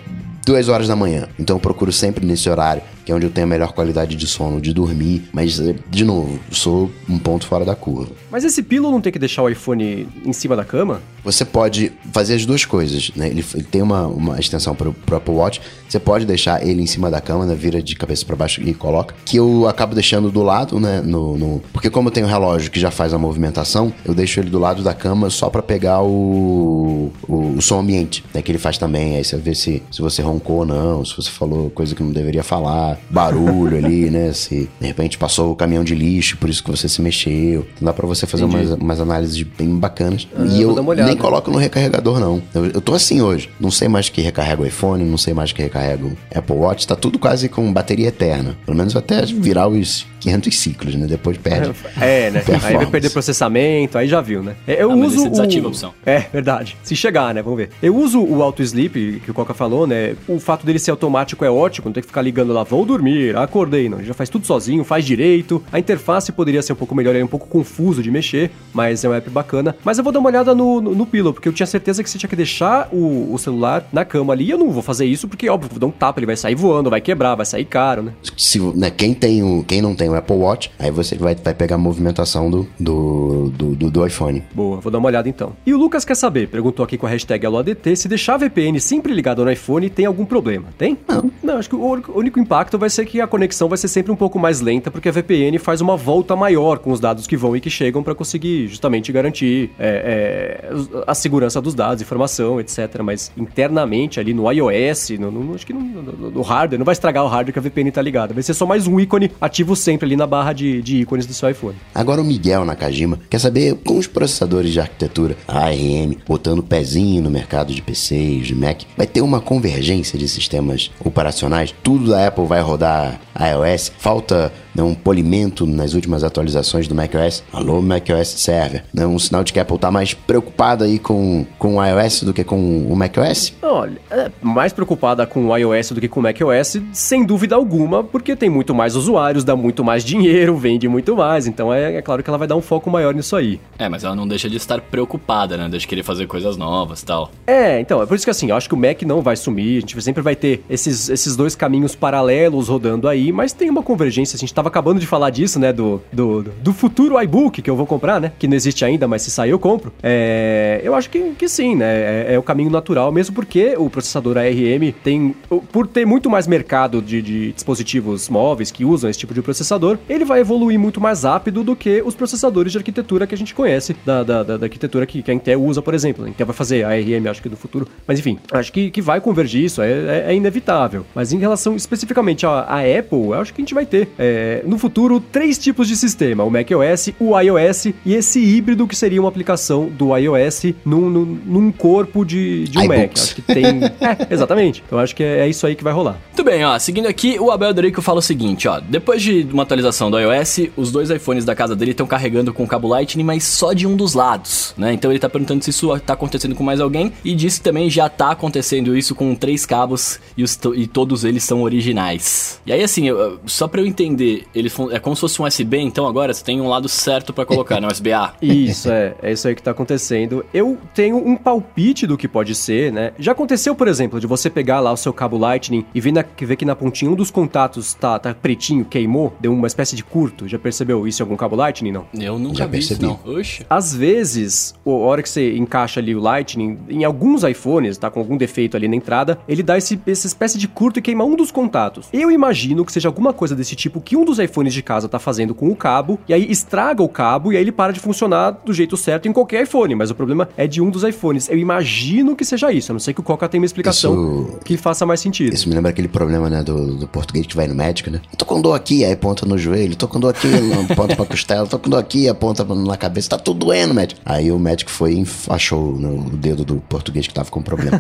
duas horas da manhã. Então eu procuro sempre nesse horário que é onde eu tenho a melhor qualidade de sono, de dormir. Mas, eh, de novo, sou um ponto fora da curva. Mas esse pillow não tem que deixar o iPhone em cima da cama? Você pode fazer as duas coisas, né? Ele, ele tem uma, uma extensão para o Apple Watch. Você pode deixar ele em cima da cama, né? Vira de cabeça para baixo e coloca. Que eu acabo deixando do lado, né? No, no... Porque como eu tenho um relógio que já faz a movimentação, eu deixo ele do lado da cama só para pegar o, o, o, som ambiente, né? Que ele faz também. Aí você vê se, se você roncou ou não, se você falou coisa que não deveria falar barulho ali, né? Se de repente passou o caminhão de lixo, por isso que você se mexeu. Então dá pra você fazer umas, umas, análises bem bacanas. Ah, e eu nem coloco no recarregador, não. Eu, eu tô assim hoje. Não sei mais que recarrega o iPhone, não sei mais que recarrega o Apple Watch. Tá tudo quase com bateria eterna. Pelo menos até virar os 500 ciclos, né? Depois perde. É, né? Aí vai perder processamento, aí já viu, né? É, eu ah, uso. Mas desativa o... a opção. É, verdade. Se chegar, né? Vamos ver. Eu uso o Auto Sleep, que o Coca falou, né? O fato dele ser automático é ótimo, não tem que ficar ligando lá, vou dormir, acordei, não. Ele já faz tudo sozinho, faz direito. A interface poderia ser um pouco melhor, é um pouco confuso de mexer, mas é um app bacana. Mas eu vou dar uma olhada no, no, no Pillow, porque eu tinha certeza que você tinha que deixar o, o celular na cama ali. E eu não vou fazer isso, porque, óbvio, vou dar um tapa, ele vai sair voando, vai quebrar, vai sair caro, né? Se, né quem, tem o, quem não tem o Apple Watch, aí você vai, vai pegar a movimentação do, do, do, do, iPhone. Boa, vou dar uma olhada então. E o Lucas quer saber, perguntou aqui com a hashtag AloADT, se deixar a VPN sempre ligado no iPhone tem algum problema, tem? Não. Não, acho que o único impacto vai ser que a conexão vai ser sempre um pouco mais lenta, porque a VPN faz uma volta maior com os dados que vão e que chegam para conseguir justamente garantir é, é, a segurança dos dados, informação, etc. Mas internamente ali no iOS, no, no acho que no, no, no, hardware, não vai estragar o hardware que a VPN tá ligada. Vai ser só mais um ícone ativo sempre ali na barra de, de ícones do seu iPhone. Agora o Miguel Nakajima quer saber com os processadores de arquitetura ARM botando pezinho no mercado de PCs, de Mac, vai ter uma convergência de sistemas operacionais? Tudo da Apple vai rodar iOS? Falta né, um polimento nas últimas atualizações do macOS. Alô, macOS Server. Né, um sinal de que a Apple está mais preocupada aí com, com o iOS do que com o macOS? Olha, é mais preocupada com o iOS do que com o macOS, sem dúvida alguma, porque tem muito mais usuários, dá muito mais dinheiro, vende muito mais. Então é, é claro que ela vai dar um foco maior nisso aí. É, mas ela não deixa de estar preocupada, né? Deixa de querer fazer coisas novas tal. É, então, é por isso que assim, eu acho que o Mac não vai sumir, a gente sempre vai ter esses, esses dois caminhos paralelos rodando aí, aí, mas tem uma convergência. A gente tava acabando de falar disso, né? Do, do, do futuro iBook que eu vou comprar, né? Que não existe ainda, mas se sair eu compro. É, eu acho que, que sim, né? É, é, o caminho natural, mesmo porque o processador ARM tem. Por ter muito mais mercado de, de dispositivos móveis que usam esse tipo de processador, ele vai evoluir muito mais rápido do que os processadores de arquitetura que a gente conhece, da, da, da arquitetura que, que a Intel usa, por exemplo. A Intel vai fazer ARM, acho que do futuro. Mas enfim, acho que, que vai convergir isso, é, é, é inevitável. Mas em relação especificamente à, à Apple, acho que a gente vai ter é, no futuro três tipos de sistema: o macOS, o iOS e esse híbrido que seria uma aplicação do iOS num, num, num corpo de, de um Mac. Acho que tem. é, exatamente. Então acho que é, é, isso aí que vai rolar. Muito bem, ó. Seguindo aqui, o Abel Dorico fala o seguinte, ó. Depois de uma atualização do iOS, os dois iPhones da casa dele estão carregando com cabo Lightning, mas só de um dos lados, né? Então ele tá perguntando se isso tá acontecendo com mais alguém e disse que também já tá acontecendo isso com três cabos e, os, e todos eles são originais. E aí, assim, eu, só pra eu entender, ele é como se fosse um USB, então agora você tem um lado certo para colocar, né? USB-A. Isso, é. É isso aí que tá acontecendo. Eu tenho um palpite do que pode ser, né? Já aconteceu, por exemplo, de você pegar lá o seu cabo Lightning e ver, na, ver que na pontinha um dos contatos tá, tá pretinho, queimou, deu uma espécie de curto. Já percebeu isso em algum cabo Lightning, não? Eu nunca Já vi percebi. isso, não. Oxe. Às vezes, a hora que você encaixa ali o Lightning, em alguns iPhones, tá com algum defeito ali na entrada, ele dá esse, essa espécie de curto e queima um dos contatos. Eu imagino que seja alguma coisa desse tipo que um dos iPhones de casa tá fazendo com o cabo, e aí estraga o cabo, e aí ele para de funcionar do jeito certo em qualquer iPhone, mas o problema é de um dos iPhones. Eu imagino que seja isso, a não ser que o Coca tenha uma explicação isso... que faça mais sentido. Isso me lembra aquele problema, né, do, do português que vai no médico, né? tô com dor aqui, aí ponta no joelho, tô com dor aqui, aponta pra costela, tô com dor aqui, aponta na cabeça, tá tudo doendo, médico. Aí o médico foi e achou no dedo do português que tava com problema.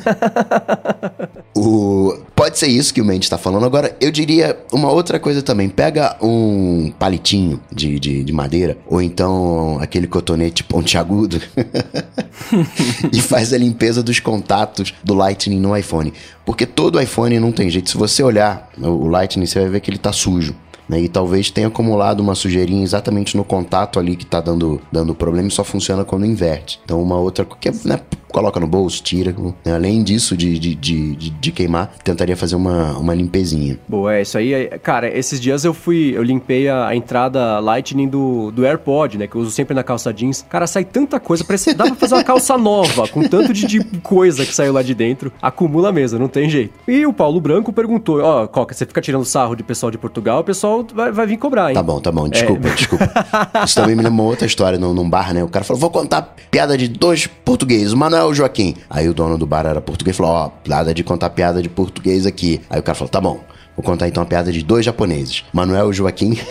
o... Pode ser isso que o Mendes tá falando. Agora, eu diria uma outra coisa também. Pega um palitinho de, de, de madeira, ou então aquele cotonete pontiagudo, e faz a limpeza dos contatos do Lightning no iPhone. Porque todo iPhone não tem jeito. Se você olhar o Lightning, você vai ver que ele tá sujo. Né? E talvez tenha acumulado uma sujeirinha exatamente no contato ali que tá dando, dando problema e só funciona quando inverte. Então, uma outra que é, né, coloca no bolso, tira. Né? Além disso de, de, de, de, queimar, tentaria fazer uma, uma limpezinha. Boa, é isso aí. Cara, esses dias eu fui, eu limpei a, a, entrada Lightning do, do AirPod, né? Que eu uso sempre na calça jeans. Cara, sai tanta coisa, parece dá pra fazer uma calça nova, com tanto de, de, coisa que saiu lá de dentro. Acumula mesmo, não tem jeito. E o Paulo Branco perguntou: Ó, oh, Coca, você fica tirando sarro de pessoal de Portugal, o pessoal vai, vai vir cobrar, hein? Tá bom, tá bom, desculpa, é... desculpa. Isso também me lembra uma outra história num, num bar, né? O cara falou: vou contar piada de dois portugueses. O Manoel é o Joaquim. Aí o dono do bar era português falou: Ó, oh, nada de contar piada de português aqui. Aí o cara falou: Tá bom. Vou contar então a piada de dois japoneses, Manuel e Joaquim.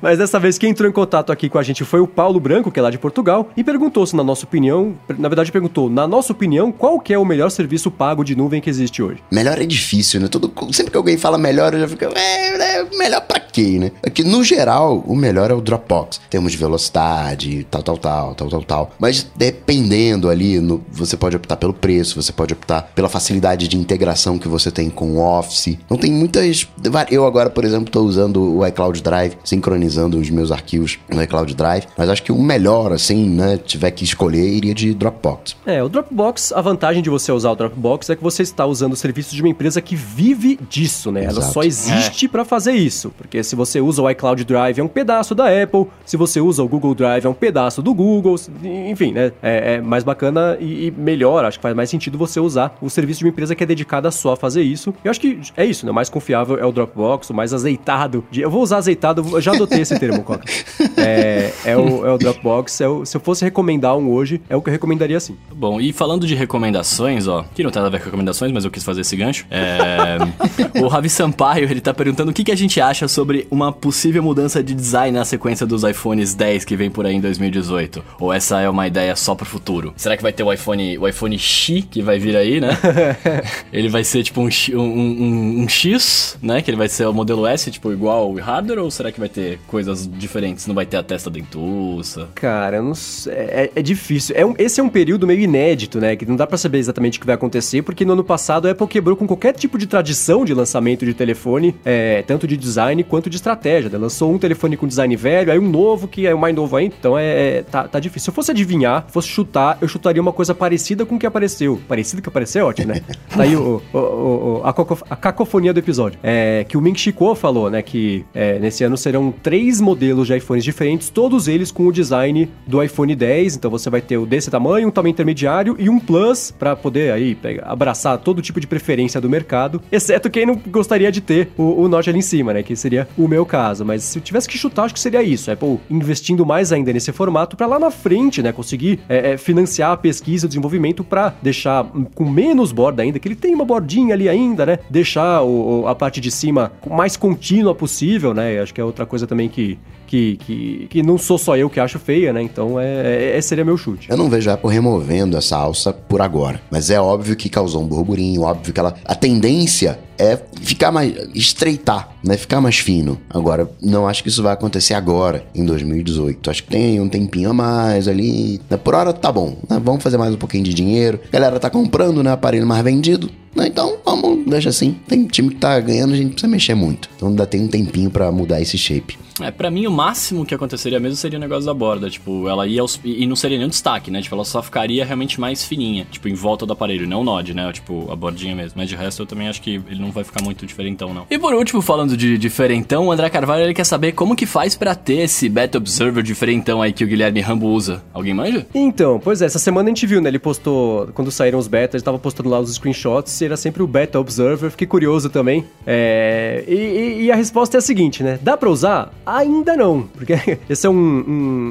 Mas dessa vez quem entrou em contato aqui com a gente foi o Paulo Branco, que é lá de Portugal, e perguntou se na nossa opinião, na verdade perguntou, na nossa opinião, qual que é o melhor serviço pago de nuvem que existe hoje? Melhor é difícil, né? Todo, sempre que alguém fala melhor, eu já fico, é, é melhor pra quê, né? É que no geral, o melhor é o Dropbox. Temos de velocidade, tal, tal, tal, tal, tal, tal. Mas dependendo ali, no, você pode optar pelo preço, você pode optar pela facilidade de integração que você tem com o Office. Não tem muitas. Eu agora, por exemplo, estou usando o iCloud Drive, sincronizando os meus arquivos no iCloud Drive. Mas acho que o melhor, assim, né, tiver que escolher, iria de Dropbox. É, o Dropbox, a vantagem de você usar o Dropbox é que você está usando o serviço de uma empresa que vive disso, né? Exato. Ela só existe é. para fazer isso. Porque se você usa o iCloud Drive, é um pedaço da Apple. Se você usa o Google Drive, é um pedaço do Google. Enfim, né? É, é mais bacana e, e melhor. Acho que faz mais sentido você usar o serviço de uma empresa que é dedicada só a fazer isso. Eu acho que é isso, né? O mais confiável é o Dropbox, o mais azeitado. De... Eu vou usar azeitado, eu já adotei esse termo, Coca. É, é, o, é o Dropbox. É o... se eu fosse recomendar um hoje, é o que eu recomendaria sim. Bom, e falando de recomendações, ó, que não tem nada a ver com recomendações, mas eu quis fazer esse gancho. É... o Ravi Sampaio, ele tá perguntando o que, que a gente acha sobre uma possível mudança de design na sequência dos iPhones 10 que vem por aí em 2018. Ou essa é uma ideia só pro futuro? Será que vai ter o iPhone, o iPhone X que vai vir aí, né? ele vai ser tipo um, um, um, um, X, né? Que ele vai ser o modelo S, tipo, igual o hardware, ou será que vai ter coisas diferentes? Não vai ter a testa dentuça? Cara, não sei, é, é difícil. É um, esse é um período meio inédito, né? Que não dá para saber exatamente o que vai acontecer, porque no ano passado a Apple quebrou com qualquer tipo de tradição de lançamento de telefone, é, tanto de design quanto de estratégia. Né? Lançou um telefone com design velho, aí um novo que é o mais novo ainda, então é, é tá, tá difícil. Se eu fosse adivinhar, fosse chutar, eu chutaria uma coisa parecida com o que apareceu. Parecido que apareceu, ótimo, né? tá aí o, o, a, a, cacofonia do episódio. É que o Ming Chico falou, né, que é, nesse ano serão três modelos de iPhones diferentes, todos eles com o design do iPhone 10. Então você vai ter o desse tamanho, um tamanho intermediário e um Plus para poder aí pegar, abraçar todo tipo de preferência do mercado, exceto quem não gostaria de ter o, o Note ali em cima, né, que seria o meu caso. Mas se eu tivesse que chutar, acho que seria isso. Apple investindo mais ainda nesse formato para lá na frente, né, conseguir é, é, financiar a pesquisa e o desenvolvimento para deixar com menos borda ainda, que ele tem uma bordinha ali ainda, né? Deixar o, a parte de cima mais contínua possível, né? Acho que é outra coisa também que que, que, que não sou só eu que acho feia, né? Então é, é, seria meu chute. Eu não vejo a Apple removendo essa alça por agora. Mas é óbvio que causou um burburinho, óbvio que ela. A tendência é ficar mais. estreitar, né? Ficar mais fino. Agora, não acho que isso vai acontecer agora, em 2018. Acho que tem um tempinho a mais ali. Né? Por hora tá bom. Né? Vamos fazer mais um pouquinho de dinheiro. Galera tá comprando, né? Aparelho mais vendido. Então, vamos, deixa assim. Tem time que tá ganhando, a gente precisa mexer muito. Então ainda tem um tempinho para mudar esse shape. É, pra mim o máximo que aconteceria mesmo seria o negócio da borda. Tipo, ela ia aos, E não seria nenhum destaque, né? Tipo, ela só ficaria realmente mais fininha. Tipo, em volta do aparelho, não o nod, né? Tipo, a bordinha mesmo. Mas de resto eu também acho que ele não vai ficar muito diferentão, não. E por último, falando de diferentão, o André Carvalho ele quer saber como que faz para ter esse Beta Observer diferentão aí que o Guilherme Rambo usa. Alguém manja? Então, pois é, essa semana a gente viu, né? Ele postou, quando saíram os betas, ele tava postando lá os screenshots e era sempre o Beta Observer. Fiquei curioso também. É... E, e, e a resposta é a seguinte, né? Dá pra usar? Ainda não. Porque esse é um,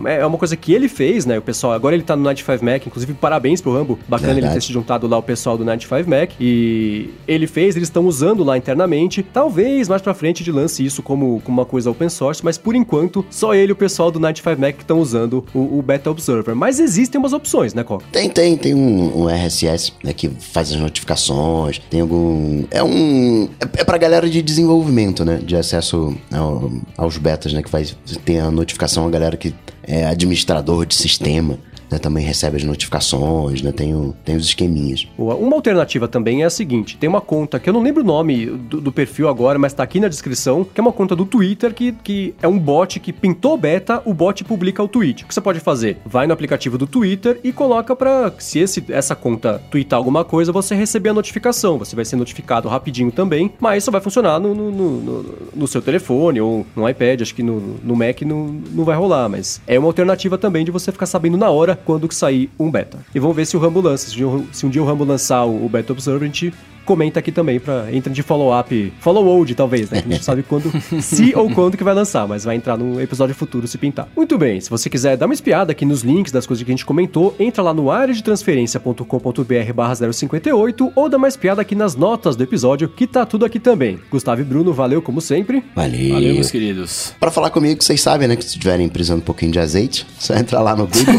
um, é uma coisa que ele fez, né? O pessoal, agora ele tá no 95 Mac, inclusive parabéns pro Rambo. Bacana Verdade. ele ter se juntado lá o pessoal do 95 Mac. E ele fez, eles estão usando lá internamente. Talvez mais pra frente ele lance isso como, como uma coisa open source, mas por enquanto, só ele e o pessoal do 95 Mac que estão usando o, o, Beta Observer. Mas existem umas opções, né, Coca? Tem, tem. Tem um, um RSS, né, que faz as notificações. Tem algum... É um... É, é pra galera de desenvolvimento, né? De acesso ao, aos betas, né? Que faz tem a notificação a galera que é administrador de sistema né, também recebe as notificações, né, tem, o, tem os esqueminhas. Uma alternativa também é a seguinte: tem uma conta que eu não lembro o nome do, do, perfil agora, mas tá aqui na descrição, que é uma conta do Twitter que, que é um bot que pintou beta, o bot publica o tweet. O que você pode fazer? Vai no aplicativo do Twitter e coloca para se esse, essa conta tweetar alguma coisa, você receber a notificação. Você vai ser notificado rapidinho também, mas só vai funcionar no, no, no, no seu telefone ou no iPad. Acho que no, no Mac não, não vai rolar, mas é uma alternativa também de você ficar sabendo na hora quando sair um beta. E vamos ver se o Rambo lança. Se um dia o Rambo lançar o Beta Observer, a gente comenta aqui também para entra de follow-up, follow-old talvez, né? A gente sabe quando, se ou quando que vai lançar, mas vai entrar no episódio futuro se pintar. Muito bem, se você quiser dar uma espiada aqui nos links das coisas que a gente comentou, entra lá no área de transferência.com.br barra 058 ou dá uma espiada aqui nas notas do episódio, que tá tudo aqui também. Gustavo e Bruno, valeu como sempre. Valeu. Valeu, meus queridos. Para falar comigo, vocês sabem, né, que se estiverem precisando um pouquinho de azeite, só entrar lá no Google,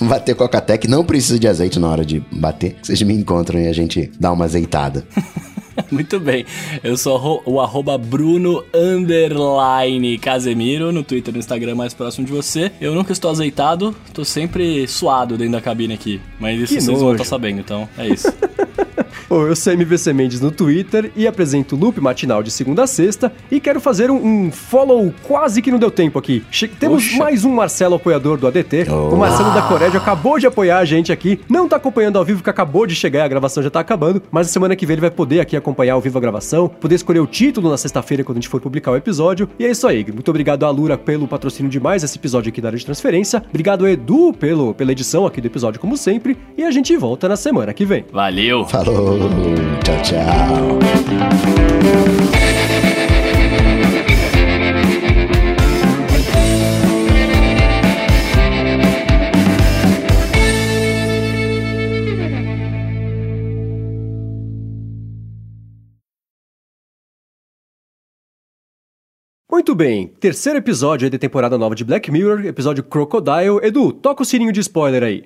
bater Coca-Tech, não precisa de azeite na hora de bater, vocês me encontram e a gente gente dar uma azeitada. Muito bem. Eu sou o arroba Bruno Underline Casemiro no Twitter e no Instagram mais próximo de você. Eu nunca estou azeitado, tô sempre suado dentro da cabine aqui. Mas isso que vocês nojo. vão estar sabendo, então é isso. eu sou MVC Mendes no Twitter e apresento o Loop Matinal de segunda a sexta e quero fazer um, um follow quase que não deu tempo aqui. Che temos Oxa. mais um Marcelo apoiador do ADT. Oh. O Marcelo da Corédia acabou de apoiar a gente aqui. Não tá acompanhando ao vivo, que acabou de chegar, a gravação já tá acabando, mas a semana que vem ele vai poder aqui acompanhar ao vivo a gravação, poder escolher o título na sexta-feira quando a gente for publicar o episódio. E é isso aí. Muito obrigado a Lura pelo patrocínio de mais esse episódio aqui da área de transferência. Obrigado, Edu, pelo, pela edição aqui do episódio, como sempre. E a gente volta na semana que vem. Valeu! Falou! Tchau, tchau. Muito bem, terceiro episódio da temporada nova de Black Mirror, episódio Crocodile. Edu, toca o sininho de spoiler aí.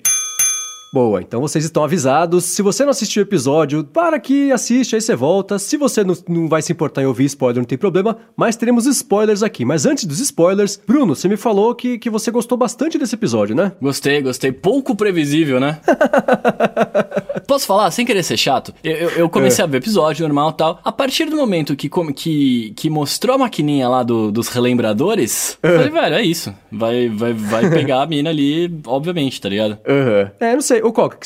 Boa, então vocês estão avisados. Se você não assistiu o episódio, para que assiste, aí você volta. Se você não, não vai se importar em ouvir spoiler, não tem problema, mas teremos spoilers aqui. Mas antes dos spoilers, Bruno, você me falou que, que você gostou bastante desse episódio, né? Gostei, gostei. Pouco previsível, né? Posso falar, sem querer ser chato? Eu, eu, eu comecei é. a ver o episódio normal e tal. A partir do momento que, que, que mostrou a maquininha lá do, dos relembradores, é. falei, velho, é isso. Vai, vai, vai pegar a mina ali, obviamente, tá ligado? Uhum. É, não sei aí, ô Coca,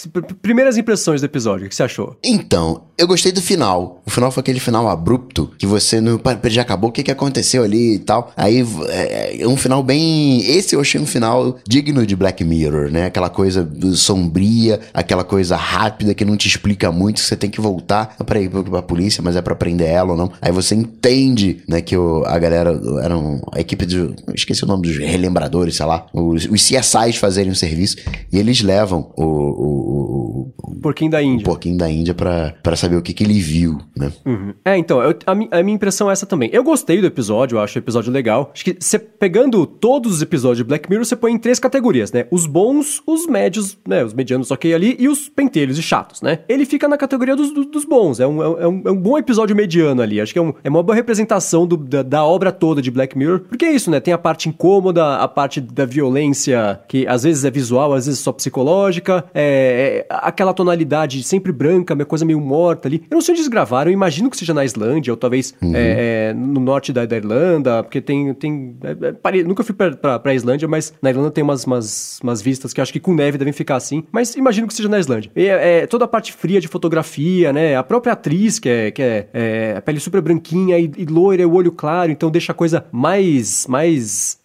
primeiras impressões do episódio, o que você achou? Então, eu gostei do final. O final foi aquele final abrupto, que você não. Já acabou, o que, que aconteceu ali e tal. Aí é, é um final bem. Esse eu achei um final digno de Black Mirror, né? Aquela coisa sombria, aquela coisa rápida que não te explica muito, você tem que voltar pra ir pra polícia, mas é pra prender ela ou não. Aí você entende, né, que o, a galera eram a equipe de. Esqueci o nome dos relembradores, sei lá. Os, os CSIs fazerem o serviço. E eles levam o. o, o, o porquinho da Índia. O porquinho da Índia pra, pra saber o que, que ele viu, né? Uhum. É, então, eu, a, a, minha impressão é essa também. Eu gostei do episódio, eu acho o episódio legal. Acho que você pegando todos os episódios de Black Mirror, você põe em três categorias, né? Os bons, os médios, né? Os medianos ok ali, e os pentelhos e chatos, né? Ele fica na categoria dos, dos, dos bons. É um, é, um, é um bom episódio mediano ali. Acho que é, um, é uma boa representação do, da, da obra toda de Black Mirror. Porque é isso, né? Tem a parte incômoda, a parte da violência, que às vezes é visual, às vezes só psicológica, é, é aquela tonalidade sempre branca, uma coisa meio morta ali. Eu não sei onde eles gravaram, eu imagino que seja na Islândia, ou talvez uhum. é, é no norte da, da, Irlanda, porque tem. tem é, é nunca fui pra, pra, pra, Islândia, mas na Irlanda tem umas, umas, umas, vistas que acho que com neve devem ficar assim. Mas imagino que seja na Islândia. E, é, toda a parte fria de fotografia, né? A própria atriz, que é, que é, a pele super branquinha e, e loira, o olho claro, então deixa a coisa mais. mais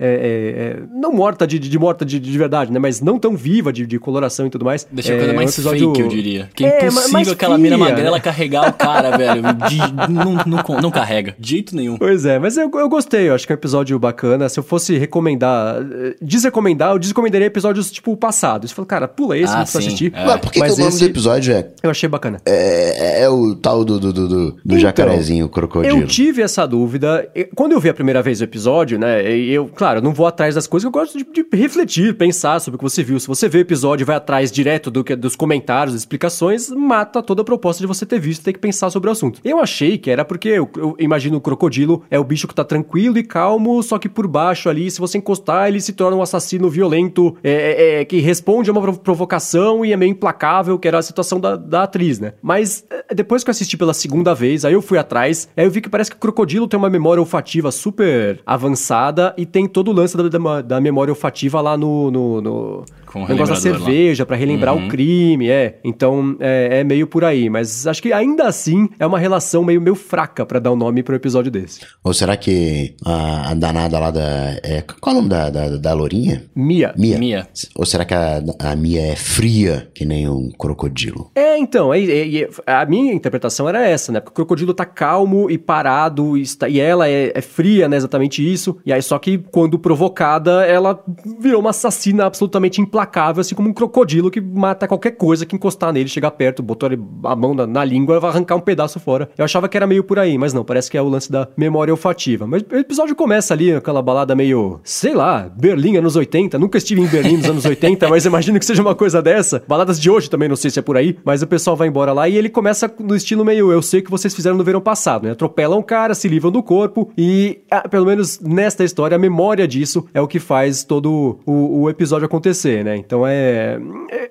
não morta de, de morta de, de, verdade, né? Mas não tão viva de, de coloração e tudo mais. Deixa a coisa mais um episódio... fake, eu diria. Que é impossível aquela mina magrela carregar o cara, velho. De, não, não, não, carrega. De jeito nenhum. Pois é, mas eu, eu gostei. Eu acho que é um episódio bacana. Se eu fosse recomendar, eh, desrecomendar, eu desrecomendaria episódios, tipo, passados. Você falou, cara, pula esse, ah, não precisa assistir. É. Mas por que, mas que o nome esse... do episódio é... Eu achei bacana. É, é o tal do, do, do, do, então, jacarezinho, o crocodilo. Eu tive essa dúvida. Quando eu vi a primeira vez o episódio, né, eu, claro, não vou atrás das coisas, eu gosto de, de refletir, pensar sobre o que você viu. Se você vê o episódio vai atrás direto do que, dos comentários, explicações, mata toda a proposta de você ter visto e ter que pensar sobre o assunto. Eu achei que era porque eu, eu, imagino o crocodilo é o bicho que tá tranquilo e calmo, só que por baixo ali, se você encostar, ele se torna um assassino violento, é, é, é que responde a uma provocação e é meio implacável, que era a situação da, da atriz, né? Mas é, depois que eu assisti pela segunda vez, aí eu fui atrás, aí eu vi que parece que o crocodilo tem uma memória olfativa super avançada e tem todo o lance da, da, da memória olfativa lá no, no, no negócio da cerveja para relembrar uhum. o crime, é. Então é, é, meio por aí, mas acho que ainda assim é uma relação meio, meio fraca para dar o um nome para um episódio desse. Ou será que a, a danada lá da. É, qual é o nome da, da, da Lourinha? Mia. Mia. Mia. Ou será que a, a Mia é fria que nem um crocodilo? É, então, é, é, é, a minha interpretação era essa, né? Porque o crocodilo tá calmo e parado e, está, e ela é, é fria, né? Exatamente isso. E aí, só que quando provocada, ela virou uma assassina absolutamente implacável implacável, assim como um crocodilo que mata qualquer coisa que encostar nele, chegar perto, botou a mão na, na língua, vai arrancar um pedaço fora. Eu achava que era meio por aí, mas não, parece que é o lance da memória olfativa. Mas o episódio começa ali, aquela balada meio, sei lá, Berlim anos 80. Nunca estive em Berlim nos anos 80, mas imagino que seja uma coisa dessa. Baladas de hoje também, não sei se é por aí, mas o pessoal vai embora lá e ele começa no estilo meio, eu sei que vocês fizeram no verão passado, né? Atropelam o cara, se livram do corpo e, ah, pelo menos nesta história, a memória disso é o que faz todo o, o episódio acontecer, né? né? Então é.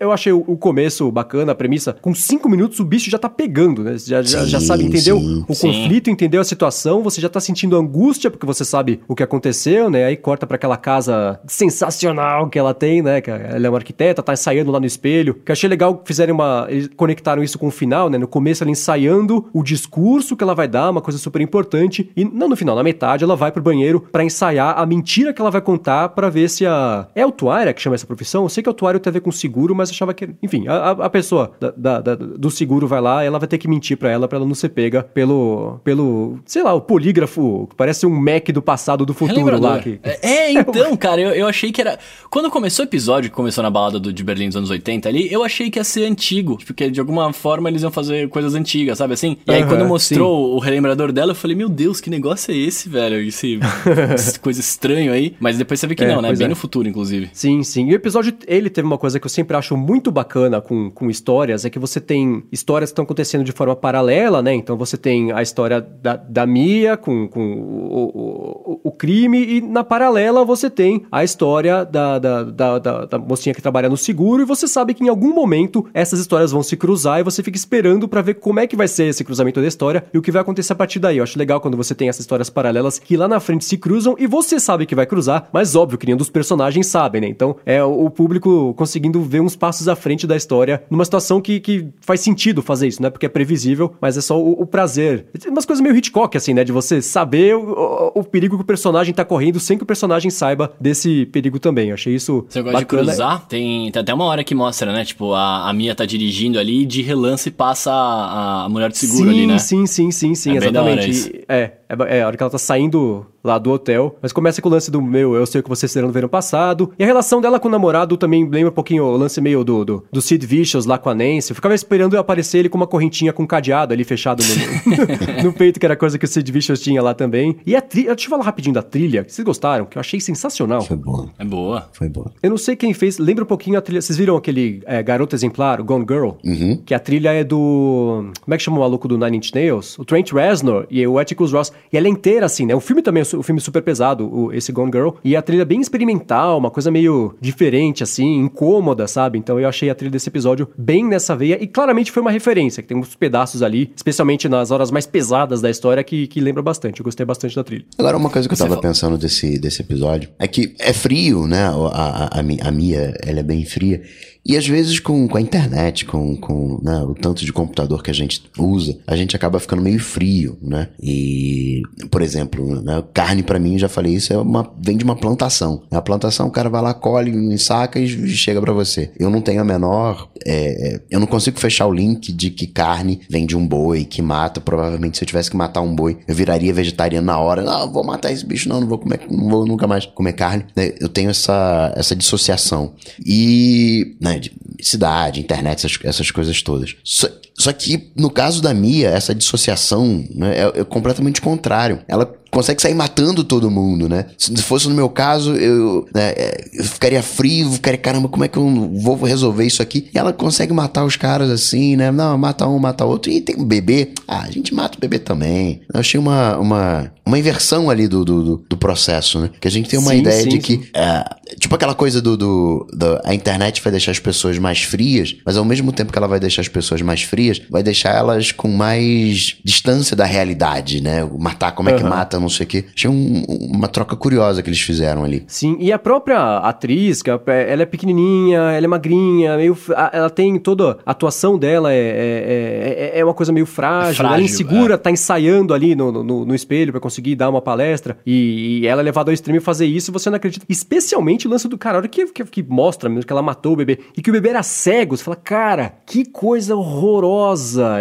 Eu achei o começo bacana, a premissa. Com cinco minutos o bicho já tá pegando, né? Você já, sim, já, já sabe, entendeu sim, o sim. conflito, entendeu a situação, você já tá sentindo angústia porque você sabe o que aconteceu, né? Aí corta para aquela casa sensacional que ela tem, né? Que ela é uma arquiteta, tá ensaiando lá no espelho. Que eu achei legal que fizeram uma. Eles conectaram isso com o final, né? No começo ela ensaiando o discurso que ela vai dar, uma coisa super importante. E não no final, na metade, ela vai pro banheiro para ensaiar a mentira que ela vai contar para ver se a. É o Tuária que chama essa profissão? Eu sei que autuário tem a ver com seguro, mas achava que. Enfim, a, a pessoa da, da, do seguro vai lá, ela vai ter que mentir para ela para ela não ser pega pelo. pelo. sei lá, o polígrafo, que parece um Mac do passado do futuro lá. Que... É, é então, cara, eu, eu achei que era. Quando começou o episódio, que começou na balada do, de Berlim dos anos 80 ali, eu achei que ia ser antigo. Porque de alguma forma eles iam fazer coisas antigas, sabe assim? E aí quando mostrou sim. o relembrador dela, eu falei, meu Deus, que negócio é esse, velho? Esse, coisa estranho aí. Mas depois você vê que é, não, né? Bem é. no futuro, inclusive. Sim, sim. E o episódio ele teve uma coisa que eu sempre acho muito bacana com, com histórias, é que você tem histórias que estão acontecendo de forma paralela, né? Então você tem a história da, da Mia com, com o, o, o crime, e na paralela você tem a história da, da, da, da, da mocinha que trabalha no seguro, e você sabe que em algum momento essas histórias vão se cruzar e você fica esperando para ver como é que vai ser esse cruzamento da história e o que vai acontecer a partir daí. Eu acho legal quando você tem essas histórias paralelas que lá na frente se cruzam e você sabe que vai cruzar, mas óbvio que nenhum dos personagens sabe, né? Então é o público conseguindo ver uns passos à frente da história, numa situação que, que faz sentido fazer isso, não é porque é previsível, mas é só o, o prazer. Tem umas coisas meio Hitchcock, assim, né? De você saber o, o, o, perigo que o personagem tá correndo sem que o personagem saiba desse perigo também. Eu achei isso. Você gosta bacana. de cruzar? Tem, tem até uma hora que mostra, né? Tipo, a, a Mia tá dirigindo ali e de relance passa a, a mulher de seguro sim, ali, né? Sim, sim, sim, sim, é exatamente. É, é, é, a hora que ela tá saindo lá do hotel. Mas começa com o lance do meu, eu sei o que vocês fizeram no verão passado. E a relação dela com o namorado também lembra um pouquinho o lance meio do, do, do Sid Vicious lá com a Nancy. Eu ficava esperando eu aparecer ele com uma correntinha com um cadeado ali fechado no, no peito, que era coisa que o Sid Vicious tinha lá também. E a trilha, deixa eu falar rapidinho da trilha, que vocês gostaram, que eu achei sensacional. Foi boa. É boa. Foi boa. Eu não sei quem fez, lembra um pouquinho a trilha, vocês viram aquele é, Garoto Exemplar, Gone Girl? Uhum. Que a trilha é do, como é que chama o maluco do Nine Inch Nails? O Trent Reznor e o Atticus Ross. E ela é inteira assim, né? O filme também é um filme super pesado, o, esse Gone Girl. E a trilha é bem experimental, uma coisa meio diferente, assim, incômoda, sabe? Então eu achei a trilha desse episódio bem nessa veia. E claramente foi uma referência, que tem uns pedaços ali, especialmente nas horas mais pesadas da história, que, que lembra bastante. Eu gostei bastante da trilha. Agora, uma coisa que eu tava pensando desse, desse episódio é que é frio, né? A, a, a, a Mia, ela é bem fria. E às vezes com, com a internet, com, com né, o tanto de computador que a gente usa, a gente acaba ficando meio frio, né? E, por exemplo, né, carne para mim, já falei isso, é uma, vem de uma plantação. A plantação, o cara vai lá, colhe, saca e chega para você. Eu não tenho a menor... É, é, eu não consigo fechar o link de que carne vem de um boi que mata. Provavelmente se eu tivesse que matar um boi, eu viraria vegetariano na hora. Não, vou matar esse bicho, não, não vou comer, não vou nunca mais comer carne. Né, eu tenho essa, essa dissociação. E... Né, de cidade, internet, essas, essas coisas todas. Só, só, que no caso da Mia, essa dissociação né, é, é completamente contrário. Ela consegue sair matando todo mundo, né? Se fosse no meu caso, eu, né, eu ficaria frio, ficaria, caramba, como é que eu vou resolver isso aqui? E ela consegue matar os caras assim, né? Não, mata um, mata outro. E tem um bebê. Ah, a gente mata o bebê também. Eu achei uma, uma, uma inversão ali do, do, do processo, né? Que a gente tem uma sim, ideia sim, de que, é, tipo aquela coisa do, do, do, a internet vai deixar as pessoas mais frias, mas ao mesmo tempo que ela vai deixar as pessoas mais frias, vai deixar elas com mais distância da realidade, né? Matar, como é que mata, não sei o quê. Achei um, uma troca curiosa que eles fizeram ali. Sim, e a própria atriz, que ela é pequenininha, ela é magrinha, meio, ela tem toda a atuação dela é, é, é, é uma coisa meio frágil, frágil ela é insegura, é. tá ensaiando ali no, no, no espelho para conseguir dar uma palestra e, e ela é levada ao extremo e fazer isso você não acredita. Especialmente o lance do cara, a hora que, que, que mostra mesmo que ela matou o bebê e que o bebê era cego, você fala, cara, que coisa horrorosa.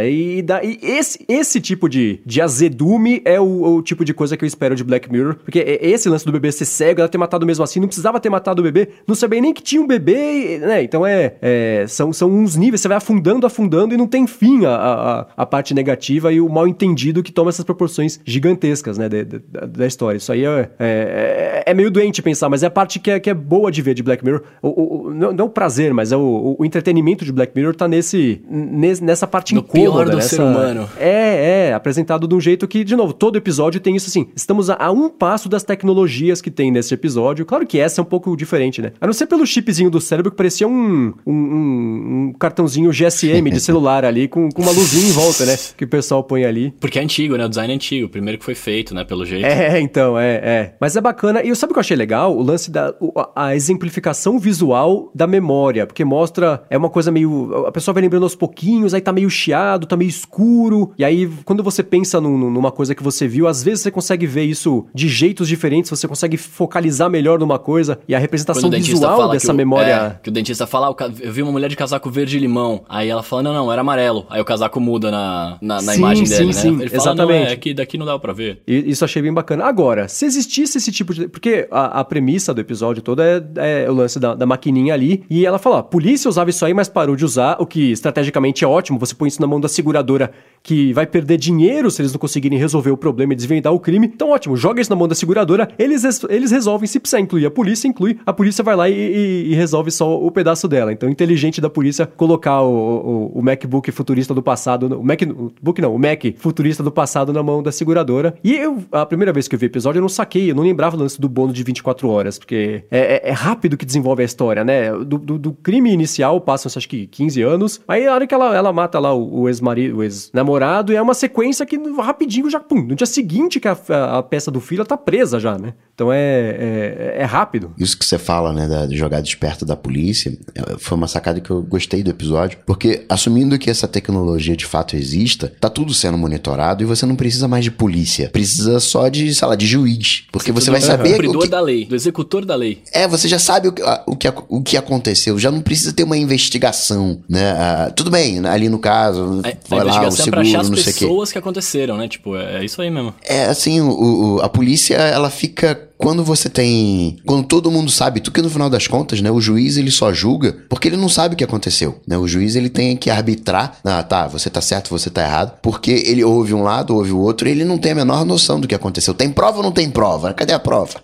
E, da, e esse, esse tipo de, de azedume é o, o tipo de coisa que eu espero de Black Mirror, porque esse lance do bebê ser cego, ela ter matado mesmo assim, não precisava ter matado o bebê, não sabia nem que tinha um bebê, né? Então é, é são, são uns níveis, você vai afundando, afundando e não tem fim a, a, a parte negativa e o mal entendido que toma essas proporções gigantescas, né, de, da história. Isso aí é, é, é, meio doente pensar, mas é a parte que é, que é boa de ver de Black Mirror. O, o, não, não o prazer, mas é o, o, entretenimento de Black Mirror tá nesse, nesse nessa parte no incômoda. pior do nessa, ser humano. É, é, apresentado de um jeito que, de novo, todo episódio tem isso assim. Estamos a, a um passo das tecnologias que tem nesse episódio. Claro que essa é um pouco diferente, né? A não ser pelo chipzinho do cérebro que parecia um, um, um, um cartãozinho GSM de celular ali com, com uma luzinha em volta, né? Que o pessoal põe ali. Porque é antigo, né? O design é antigo. O primeiro que foi feito, né? Pelo jeito. É, então, é, é. Mas é bacana. E sabe o que eu achei legal? O lance da a exemplificação visual da memória. Porque mostra. É uma coisa meio. A pessoa vai lembrando aos pouquinhos, aí tá meio chiado, tá meio escuro. E aí, quando você pensa num, numa coisa que você viu, às vezes você consegue ver isso de jeitos diferentes, você consegue focalizar melhor numa coisa. E a representação visual dessa o, memória. É, que o dentista fala, ah, eu vi uma mulher de casaco verde e limão. Aí ela fala, não, não, era amarelo. Aí o casaco muda na, na, na sim, imagem sim, dele, sim, né? Ele fala, exatamente. é que daqui não dá pra ver. E, isso achei bem bacana. Agora, se existisse esse tipo de. Porque a, a premissa do episódio todo é, é o lance da, da, maquininha ali. E ela fala: polícia usava isso aí, mas parou de usar, o que estrategicamente é ótimo. Você põe isso na mão da seguradora que vai perder dinheiro se eles não conseguirem resolver o problema e desvendar o crime. Então, ótimo, joga isso na mão da seguradora, eles, eles resolvem. Se precisar incluir a polícia, inclui. A polícia vai lá e, e, e resolve só o pedaço dela. Então, inteligente da polícia colocar o, o, o MacBook futurista do passado. O MacBook não, o Mac futurista do passado na mão da seguradora. E eu, a primeira vez que eu vi o episódio, eu não saquei, eu não lembrava do lance do bônus de 24 horas, porque é, é, é rápido que desenvolve a história, né? Do, do, do crime inicial passam, acho que 15 anos. Aí, a hora que ela, ela mata lá o, o ex-marido, o ex-namorado, e é uma sequência que rapidinho já, pum, no dia seguinte que a, a, a peça do ela tá presa já, né? Então é, é, é, rápido. Isso que você fala, né, da jogada esperta da polícia, é, foi uma sacada que eu gostei do episódio, porque assumindo que essa tecnologia de fato exista, tá tudo sendo monitorado e você não precisa mais de polícia, precisa só de, sei lá, de juiz, porque você vai saber... Do cumpridor que... da lei, do executor da lei. É, você já sabe o que, o que, o que aconteceu, já não precisa ter uma investigação, né? Ah, tudo bem, ali no caso, a, vai a lá, o seguro, é achar as pessoas que. que aconteceram, né? Tipo, é, é isso aí mesmo. É, assim, o, o, a polícia, ela fica quando você tem. Quando todo mundo sabe, tu que no final das contas, né? O juiz ele só julga porque ele não sabe o que aconteceu. Né? O juiz ele tem que arbitrar. Ah, tá, você tá certo, você tá errado. Porque ele ouve um lado, ouve o outro, e ele não tem a menor noção do que aconteceu. Tem prova ou não tem prova? Cadê a prova?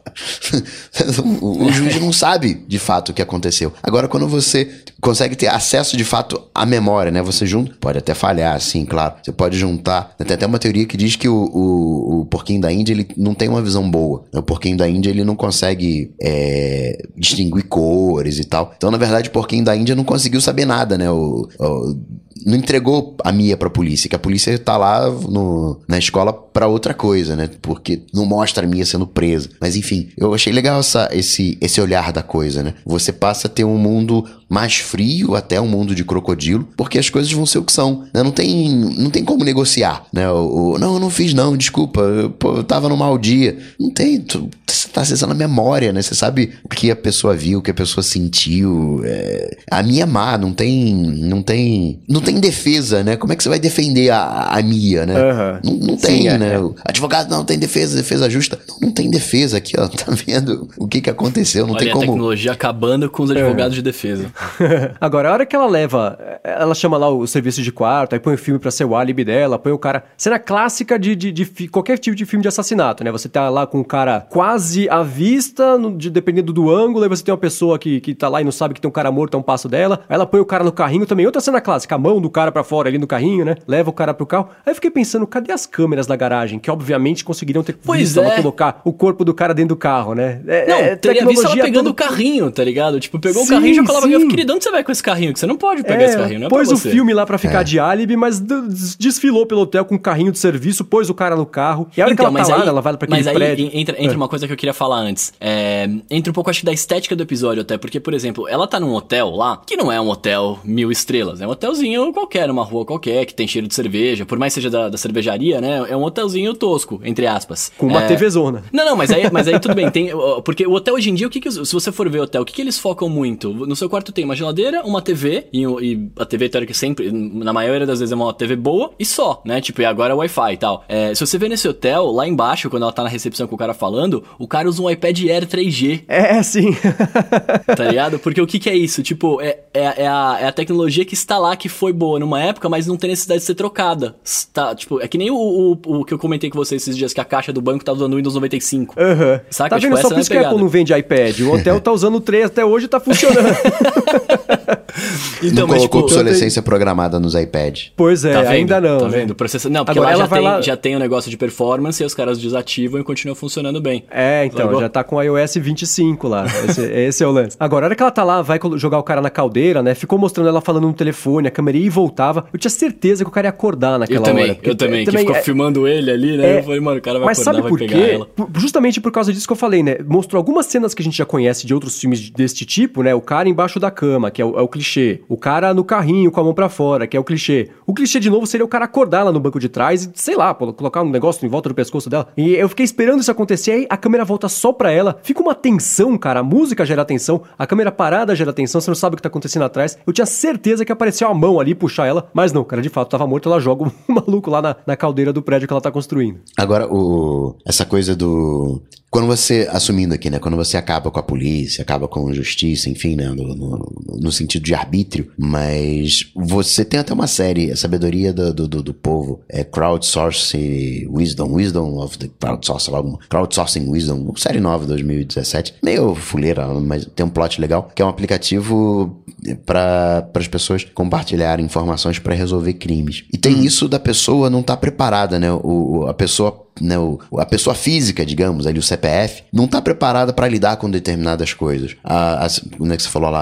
o, o juiz não sabe de fato o que aconteceu. Agora, quando você consegue ter acesso de fato à memória, né? Você junta, pode até falhar, sim, claro. Você pode juntar. Tem até uma teoria que diz que o, o, o porquinho da Índia ele não tem uma visão boa. O porquinho da Índia ele não consegue é, distinguir cores e tal. Então, na verdade, o porquinho da Índia não conseguiu saber nada, né? O, o não entregou a Mia pra polícia, que a polícia tá lá no, na escola pra outra coisa, né? Porque não mostra a Mia sendo presa. Mas enfim, eu achei legal essa, esse, esse olhar da coisa, né? Você passa a ter um mundo mais frio, até um mundo de crocodilo, porque as coisas vão ser o que são, né? Não tem, não tem como negociar, né? O, o não, eu não fiz não, desculpa, eu, pô, eu tava no mau dia. Não tem, tu, você tá acessando a memória, né? Você sabe o que a pessoa viu, o que a pessoa sentiu. É... A minha é má, não tem, não tem, não tem defesa, né? Como é que você vai defender a, a Mia, né? Uhum. Não, não tem, Sim, é, né? É. Advogado não tem defesa, defesa justa. Não, não, tem defesa aqui, ó. Tá vendo o que que aconteceu? Não Olha tem como. a tecnologia acabando com os advogados é. de defesa. Agora, a hora que ela leva, ela chama lá o serviço de quarto, aí põe o filme pra ser o álibi dela, põe o cara. Cena clássica de, de, de qualquer tipo de filme de assassinato, né? Você tá lá com o cara quase à vista, no, de, dependendo do ângulo, aí você tem uma pessoa que, que tá lá e não sabe que tem um cara morto a um passo dela. Aí ela põe o cara no carrinho também. Outra cena clássica, a mão do cara para fora ali no carrinho, né? Leva o cara pro carro. Aí eu fiquei pensando, cadê as câmeras da garagem? Que obviamente conseguiriam ter pois visto é. ela colocar o corpo do cara dentro do carro, né? É, não, é, teria visto ela pegando o carrinho, tá ligado? Tipo, pegou sim, o carrinho e já colava. Querido, onde você vai com esse carrinho? Que você não pode pegar é, esse carrinho, não é Pôs o filme lá pra ficar é. de álibi, mas desfilou pelo hotel com um carrinho de serviço, pôs o cara no carro. E a hora então, que ela tá aí, lá, ela vai pra aquele mas aí prédio. Entra, entra é. uma coisa que eu queria falar antes. É, entra um pouco, acho que, da estética do episódio até, porque, por exemplo, ela tá num hotel lá, que não é um hotel mil estrelas, é um hotelzinho qualquer, numa rua qualquer, que tem cheiro de cerveja, por mais seja da, da cervejaria, né? É um hotelzinho tosco, entre aspas. Com uma é... TV zona. Não, não, mas aí, mas aí tudo bem. Tem, porque o hotel hoje em dia, o que, que se você for ver o hotel, o que, que eles focam muito? No seu quarto tem uma geladeira, uma TV, e, e a TV teórica sempre, na maioria das vezes é uma TV boa, e só, né? Tipo, e agora é Wi-Fi e tal. É, se você vê nesse hotel, lá embaixo, quando ela tá na recepção com o cara falando, o cara usa um iPad Air 3G. É, sim. tá ligado? Porque o que, que é isso? Tipo, é, é, é, a, é a tecnologia que está lá, que foi boa numa época, mas não tem necessidade de ser trocada. Tá, tipo, é que nem o, o, o, que eu comentei com vocês esses dias, que a caixa do banco tá usando o Windows 95. Aham. Uhum. Saca? Tá vendo? Tipo, Só por isso que a Apple não vende iPad. O hotel tá usando o 3 até hoje e tá funcionando. então, não colocou tipo, obsolescência tem... programada nos iPads. Pois é, tá ainda não. Tá né? vendo? Processa... Não, porque Agora, lá, já, tem, lá... já tem um negócio de performance e os caras desativam e continuam funcionando bem. É, então, já tá com o iOS 25 lá. Esse, esse, é o lance. Agora, a hora que ela tá lá, vai jogar o cara na caldeira, né? Ficou mostrando ela falando no telefone, a câmera ia e voltava. Eu tinha certeza que o cara ia acordar naquela eu também, hora. Eu também, que ficou é... filmando ele ali, né? É... Eu falei, mano, o cara vai Mas acordar, sabe por vai quê? pegar ela. Justamente por causa disso que eu falei, né? Mostrou algumas cenas que a gente já conhece de outros filmes deste tipo, né? O cara embaixo da cama, que é o, é o clichê. O cara no carrinho com a mão para fora, que é o clichê. O clichê de novo seria o cara acordar lá no banco de trás e, sei lá, colocar um negócio em volta do pescoço dela. E eu fiquei esperando isso acontecer, aí a câmera volta só pra ela. Fica uma tensão, cara. A música gera tensão, a câmera parada gera tensão, você não sabe o que tá acontecendo atrás. Eu tinha certeza que apareceu a mão ali puxar ela, mas não, cara, de fato tava morto, ela joga o maluco lá na, na caldeira do prédio que ela tá construindo. Agora, o essa coisa do quando você, assumindo aqui, né, quando você acaba com a polícia, acaba com a justiça, enfim, né, no, no, no sentido de arbítrio, mas você tem até uma série, a sabedoria do, do, do povo, é Crowdsourcing Wisdom, Wisdom of the Crowdsourcing, Crowdsourcing Wisdom, série nova de 2017, meio fuleira, mas tem um plot legal, que é um aplicativo para as pessoas compartilharem informações para resolver crimes. E tem hum. isso da pessoa não estar tá preparada, né, o, a pessoa né, o, a pessoa física, digamos, ali o CPF, não tá preparada para lidar com determinadas coisas. A, a, como é que você falou lá,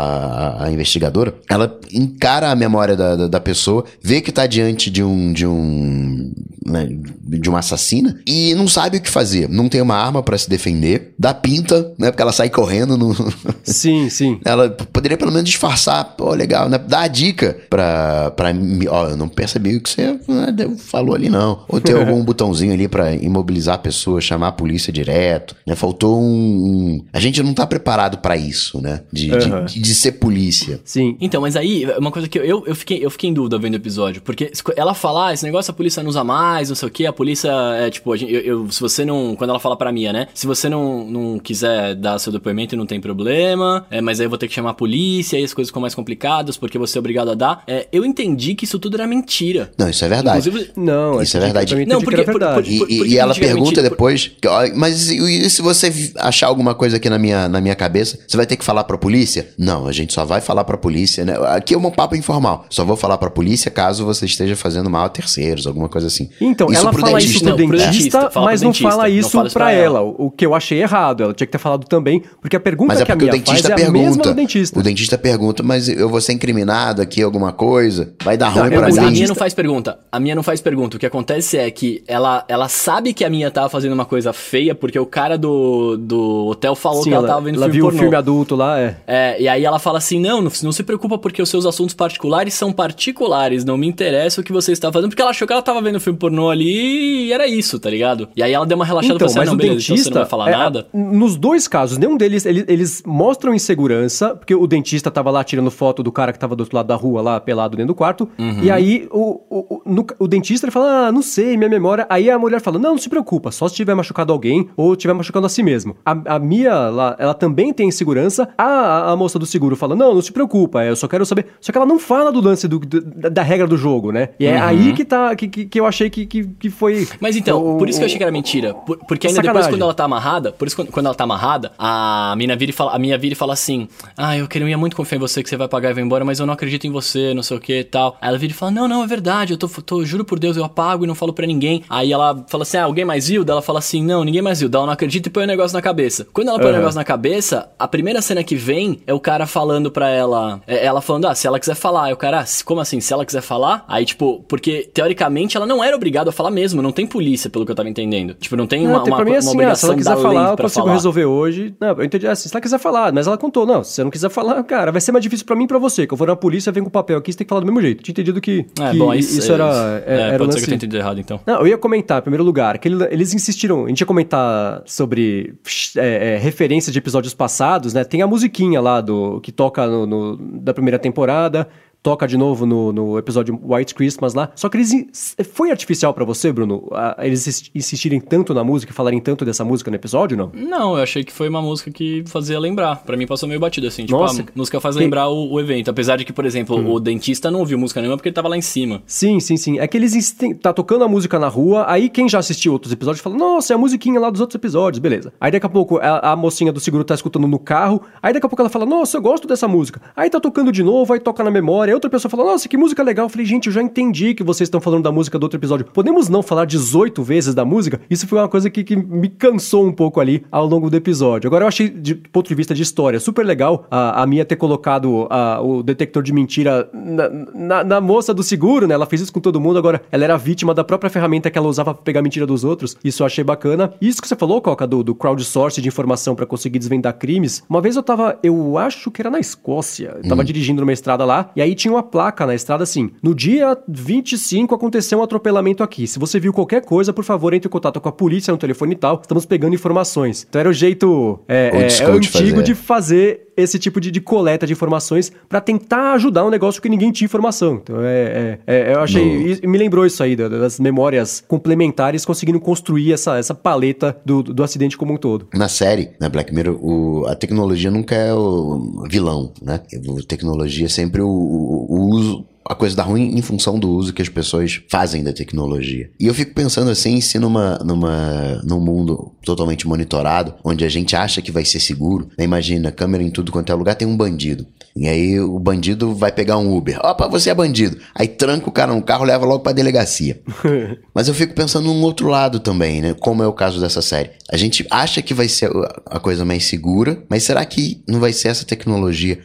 a, a investigadora, ela encara a memória da, da, da, pessoa, vê que tá diante de um de um né, de uma assassina e não sabe o que fazer. Não tem uma arma para se defender, dá pinta, né, porque ela sai correndo no Sim, sim. Ela poderia pelo menos disfarçar, pô, legal, né? Dá a dica pra, pra ó, eu não percebi o que você né, falou ali não. Ou tem algum botãozinho ali para imobilizar a pessoa, chamar a polícia direto, né? Faltou um, um... a gente não tá preparado para isso, né? De, uhum. de, de, ser polícia. Sim. Então, mas aí, uma coisa que eu, eu, fiquei, eu fiquei em dúvida vendo o episódio, porque ela fala, ah, esse negócio a polícia não usa mais, não sei o que, a polícia é tipo, gente, eu, eu, se você não, quando ela fala pra Mia, né? Se você não, não quiser dar seu depoimento, não tem problema, é, mas aí eu vou ter que chamar a polícia, aí as coisas ficam mais complicadas, porque você é obrigado a dar. É, eu entendi que isso tudo era mentira. Não, isso é verdade. Inclusive, não, isso é verdade. Não, porque, verdade. Por, por, por, e, e ela pergunta depois, mas e, e se você achar alguma coisa aqui na minha, na minha cabeça, você vai ter que falar pra polícia? Não, a gente só vai falar pra polícia, né? Aqui é um papo informal. Só vou falar pra polícia caso você esteja fazendo mal a terceiros, alguma coisa assim. Então, isso ela fala dentista. isso pro dentista, não, dentista mas não fala isso não fala pra, ela. ela. O que eu achei errado. Ela tinha que ter falado também, porque a pergunta mas é que a minha faz é pergunta, a mesma do dentista. O dentista pergunta, mas eu vou ser incriminado aqui, alguma coisa? Vai dar ruim não, pra mim? A minha não faz pergunta. A minha não faz pergunta. O que acontece é que ela, ela sabe que a minha tava fazendo uma coisa feia, porque o cara do, do hotel falou Sim, que ela, ela tava vendo ela filme viu pornô. um filme adulto lá, é. É, e aí ela fala assim, não, não, não se preocupa porque os seus assuntos particulares são particulares, não me interessa o que você está fazendo, porque ela achou que ela tava vendo filme pornô ali e era isso, tá ligado? E aí ela deu uma relaxada então, pra você, mas não, o beleza, dentista, então você não vai falar é, nada? Nos dois casos, nenhum deles, eles, eles mostram insegurança, porque o dentista tava lá tirando foto do cara que tava do outro lado da rua, lá, pelado dentro do quarto, uhum. e aí o, o, no, o dentista ele fala, ah, não sei, minha memória, aí a mulher fala, não, não se preocupa, só se tiver machucado alguém ou tiver machucando a si mesmo. A, a Mia, lá, ela também tem insegurança, a, a, moça do seguro fala, não, não se preocupa, eu só quero saber, só que ela não fala do lance do, do da, da, regra do jogo, né? E é uhum. aí que tá, que, que, que, eu achei que, que, que foi... Mas então, o, por isso que eu achei que era mentira, por, porque ainda sacanagem. depois quando ela tá amarrada, por isso quando, quando ela tá amarrada, a mina vira e fala, a minha vira e fala assim, ah, eu queria muito confiar em você que você vai pagar e vai embora, mas eu não acredito em você, não sei o que e tal. Aí ela vira e fala, não, não, é verdade, eu tô, tô, juro por Deus, eu apago e não falo pra ninguém. Aí ela fala assim, ah, alguém mais viu? Ela fala assim, não, ninguém mais viu. Ela não acredita e põe o um negócio na cabeça. Quando ela põe o uhum. um negócio na cabeça, a primeira cena que vem é o cara falando pra ela, é, ela falando, ah, se ela quiser falar. Aí o cara, ah, como assim, se ela quiser falar? Aí, tipo, porque teoricamente ela não era obrigada a falar mesmo, não tem polícia, pelo que eu tava entendendo. Tipo, não tem não, uma, tem uma, mim, uma assim, obrigação ah, se ela quiser falar, eu consigo falar. resolver hoje. Não, eu entendi assim, se ela quiser falar, mas ela contou, não, se você não quiser falar, cara, vai ser mais difícil pra mim e pra você, que eu vou na polícia, vem com o papel aqui, você tem que falar do mesmo jeito. Tinha entendido que, é, que bom, isso, isso era, é, era pode lance... ser que eu tenha entendido errado, então. Não, eu ia comentar, em primeiro lugar, que eles insistiram, a gente ia comentar sobre é, é, referências de episódios passados, né? Tem a musiquinha lá do que toca no, no da primeira temporada toca de novo no, no episódio White Christmas lá. Só que eles. Foi artificial para você, Bruno? Eles insistirem tanto na música, falarem tanto dessa música no episódio, não? Não, eu achei que foi uma música que fazia lembrar. para mim passou meio batido, assim. Tipo, Nossa, a música faz que... lembrar o, o, evento. Apesar de que, por exemplo, hum. o dentista não ouviu música nenhuma porque ele tava lá em cima. Sim, sim, sim. É que eles insistem, tá tocando a música na rua, aí quem já assistiu outros episódios fala, nossa, é a musiquinha lá dos outros episódios, beleza. Aí daqui a pouco a, a mocinha do seguro tá escutando no carro, aí daqui a pouco ela fala, nossa, eu gosto dessa música. Aí tá tocando de novo, aí toca na memória, aí outra pessoa fala, nossa, que música legal. Eu falei, gente, eu já entendi que vocês estão falando da música do outro episódio. Podemos não falar 18 vezes da música? Isso foi uma coisa que, que me cansou um pouco ali ao longo do episódio. Agora, eu achei, de ponto de vista de história, super legal a, a Mia ter colocado a, o detector de mentira na, na, na, moça do seguro, né? Ela fez isso com todo mundo, agora ela era vítima da própria ferramenta que ela usava pra pegar mentira dos outros. Isso eu achei bacana. E isso que você falou, Coca, do, do crowdsourcing de informação para conseguir desvendar crimes. Uma vez eu tava, eu acho que era na Escócia. Eu tava hum. dirigindo numa estrada lá, e aí tinha uma placa na estrada assim: no dia 25 aconteceu um atropelamento aqui. Se você viu qualquer coisa, por favor, entre em contato com a polícia no telefone e tal. Estamos pegando informações. Então era o jeito é, é, é antigo fazer. de fazer esse tipo de, de coleta de informações para tentar ajudar um negócio que ninguém tinha informação. Então é, é, é eu achei. No... Me lembrou isso aí, das memórias complementares conseguindo construir essa, essa paleta do, do acidente como um todo. Na série, na Black Mirror, o, a tecnologia nunca é o vilão, né? A tecnologia é sempre o, o, o uso a coisa dá ruim em função do uso que as pessoas fazem da tecnologia. E eu fico pensando assim, se numa, numa, num mundo totalmente monitorado, onde a gente acha que vai ser seguro, né? imagina, câmera em tudo quanto é lugar, tem um bandido. E aí o bandido vai pegar um Uber. Opa, você é bandido. Aí tranca o cara no carro, leva logo pra delegacia. Mas eu fico pensando num outro lado também, né? Como é o caso dessa série. A gente acha que vai ser a coisa mais segura, mas será que não vai ser essa tecnologia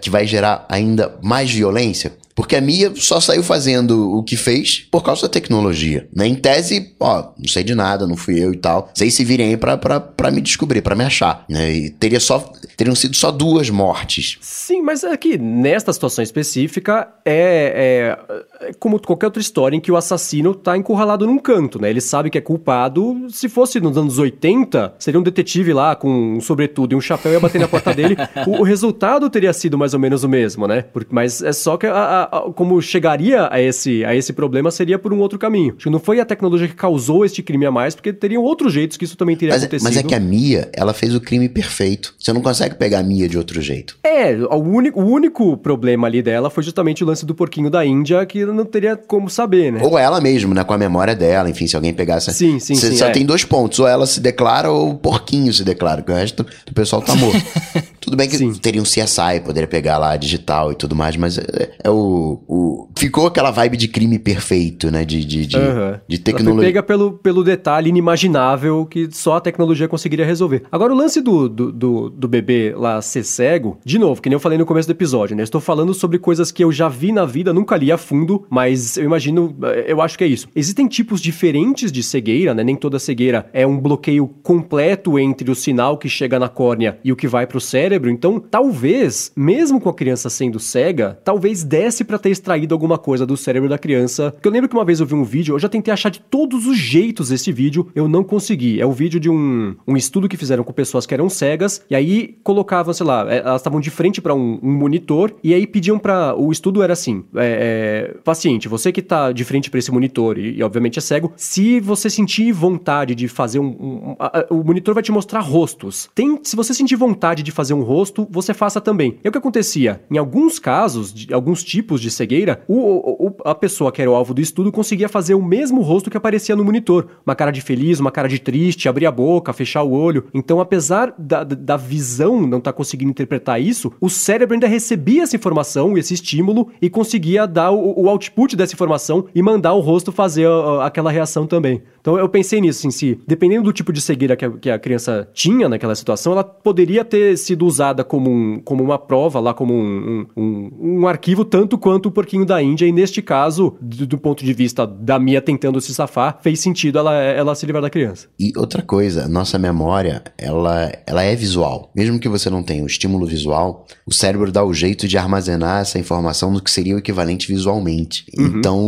que vai gerar ainda mais violência? Porque a Mia só saiu fazendo o que fez por causa da tecnologia. Né? Em tese, ó, não sei de nada, não fui eu e tal. Vocês se virem aí pra, pra, pra me descobrir, pra me achar. Né? E teria só, teriam sido só duas mortes. Sim, mas aqui, nesta situação específica, é, é, é, como qualquer outra história em que o assassino tá encurralado num canto, né? Ele sabe que é culpado. Se fosse nos anos 80, seria um detetive lá com um sobretudo e um chapéu ia bater na porta dele. O, o, resultado teria sido mais ou menos o mesmo, né? Porque, mas é só que a, a como chegaria a esse, a esse problema seria por um outro caminho. Acho que não foi a tecnologia que causou este crime a mais, porque teriam outros jeitos que isso também teria mas, acontecido. Mas é que a Mia, ela fez o crime perfeito. Você não consegue pegar a Mia de outro jeito. É, o único, o único problema ali dela foi justamente o lance do porquinho da Índia, que não teria como saber, né? Ou ela mesmo, né? Com a memória dela, enfim, se alguém pegasse. Sim, sim, Você sim. só é. tem dois pontos. Ou ela se declara ou o porquinho se declara, que o resto do pessoal tá morto. Tudo bem que Sim. teria um CSI, poderia pegar lá digital e tudo mais, mas é, é o, o. Ficou aquela vibe de crime perfeito, né? De, de, de, Aham. de tecnologia. pega pelo, pelo detalhe inimaginável que só a tecnologia conseguiria resolver. Agora, o lance do, do, do, do bebê lá ser cego, de novo, que nem eu falei no começo do episódio, né? Estou falando sobre coisas que eu já vi na vida, nunca li a fundo, mas eu imagino, eh, eu acho que é isso. Existem tipos diferentes de cegueira, né? Nem toda cegueira é um bloqueio completo entre o sinal que chega na córnea e o que vai pro cérebro. Então, talvez, mesmo com a criança sendo cega, talvez desse pra ter extraído alguma coisa do cérebro da criança. Porque eu lembro que uma vez eu vi um vídeo, eu já tentei achar de todos os jeitos esse vídeo, eu não consegui. É o vídeo de um, um estudo que fizeram com pessoas que eram cegas, e aí colocavam, sei lá, é, elas estavam de frente pra um, um monitor, e aí pediam pra. O estudo era assim: é, é, paciente, você que tá de frente pra esse monitor, e, e obviamente é cego, se você sentir vontade de fazer um. um- a- a- o monitor vai te mostrar rostos. Tem, se você sentir vontade de fazer um rosto, você faça também. E o que acontecia? Em alguns casos, de alguns tipos de cegueira, o, o- a pessoa que era o alvo do estudo conseguia fazer o mesmo rosto que aparecia no monitor. Uma cara de feliz, uma cara de triste, abrir a boca, fechar o olho. Então, apesar da, da- visão não estar conseguindo interpretar isso, o cérebro ainda recebia essa informação, esse estímulo, e conseguia dar o, o output dessa informação e mandar o rosto fazer a- a- aquela reação também. Então eu pensei nisso em si. Dependendo do tipo de cegueira que a, que a criança tinha naquela situação, ela poderia ter sido usada como, um, como uma prova, lá como um, um- um arquivo, tanto quanto o porquinho da Índia. E neste caso, do, do ponto de vista da Mia tentando se safar, fez sentido ela, ela se livrar da criança. E outra coisa, nossa memória, ela, ela é visual. Mesmo que você não tenha o estímulo visual, o cérebro dá o jeito de armazenar essa informação no que seria o equivalente visualmente. Então,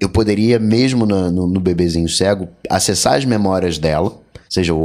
eu poderia, mesmo na- no, no bebezinho cego, acessar as memórias dela, seja o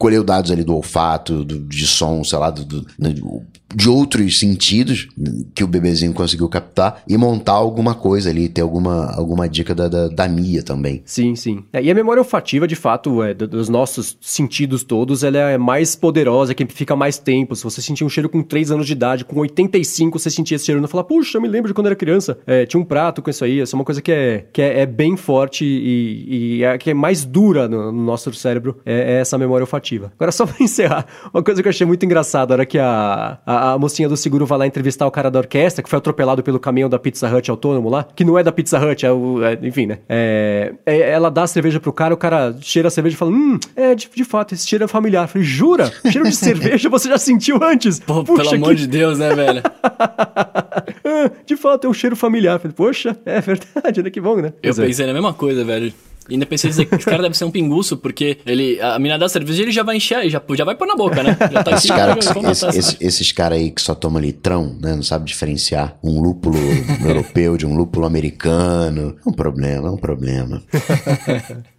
os dados ali do olfato, do- de som, sei lá, do- do- do- de outros sentidos que o bebezinho conseguiu captar e montar alguma coisa ali, ter alguma, alguma dica da, da, da Mia também. Sim, sim. É, e a memória olfativa, de fato, é, do- dos nossos sentidos todos, ela é mais poderosa, que fica mais tempo. Se você sentir um cheiro com 3 anos de idade, com 85, você sentia esse cheiro e fala, puxa, eu me lembro de quando era criança. É, tinha um prato com isso aí. Essa é uma coisa que é, que é, é bem forte e, e é, que é mais dura no, no nosso cérebro, é, é essa memória olfativa. Agora, só pra encerrar, uma coisa que eu achei muito engraçada, a hora que a, a, a mocinha do seguro vai lá entrevistar o cara da orquestra, que foi atropelado pelo caminhão da Pizza Hut autônomo lá, que não é da Pizza Hut, é o. é, enfim, né? É, é, ela dá a cerveja pro cara, o cara cheira a cerveja e fala: Hum, é, de, de fato, esse cheiro é familiar. Eu falei, jura? Cheiro de cerveja você já sentiu antes? Pô, Puxa, pelo amor que- de Deus, né, velho? Ah, de fato, é um cheiro familiar. Eu falei, Poxa, é verdade, né? Que bom, né? Eu Pois é. pensei na mesma coisa, velho. E ainda pensei dizer que esse cara deve ser um pinguço, porque ele, a mina dá cerveja e ele já vai encher já, já vai pôr na boca, né? Já tá Esses caras vamos esse, matar esse- esses cara aí que só tomam litrão, né? Não sabe diferenciar um lúpulo europeu de um lúpulo americano. É um problema, é um problema.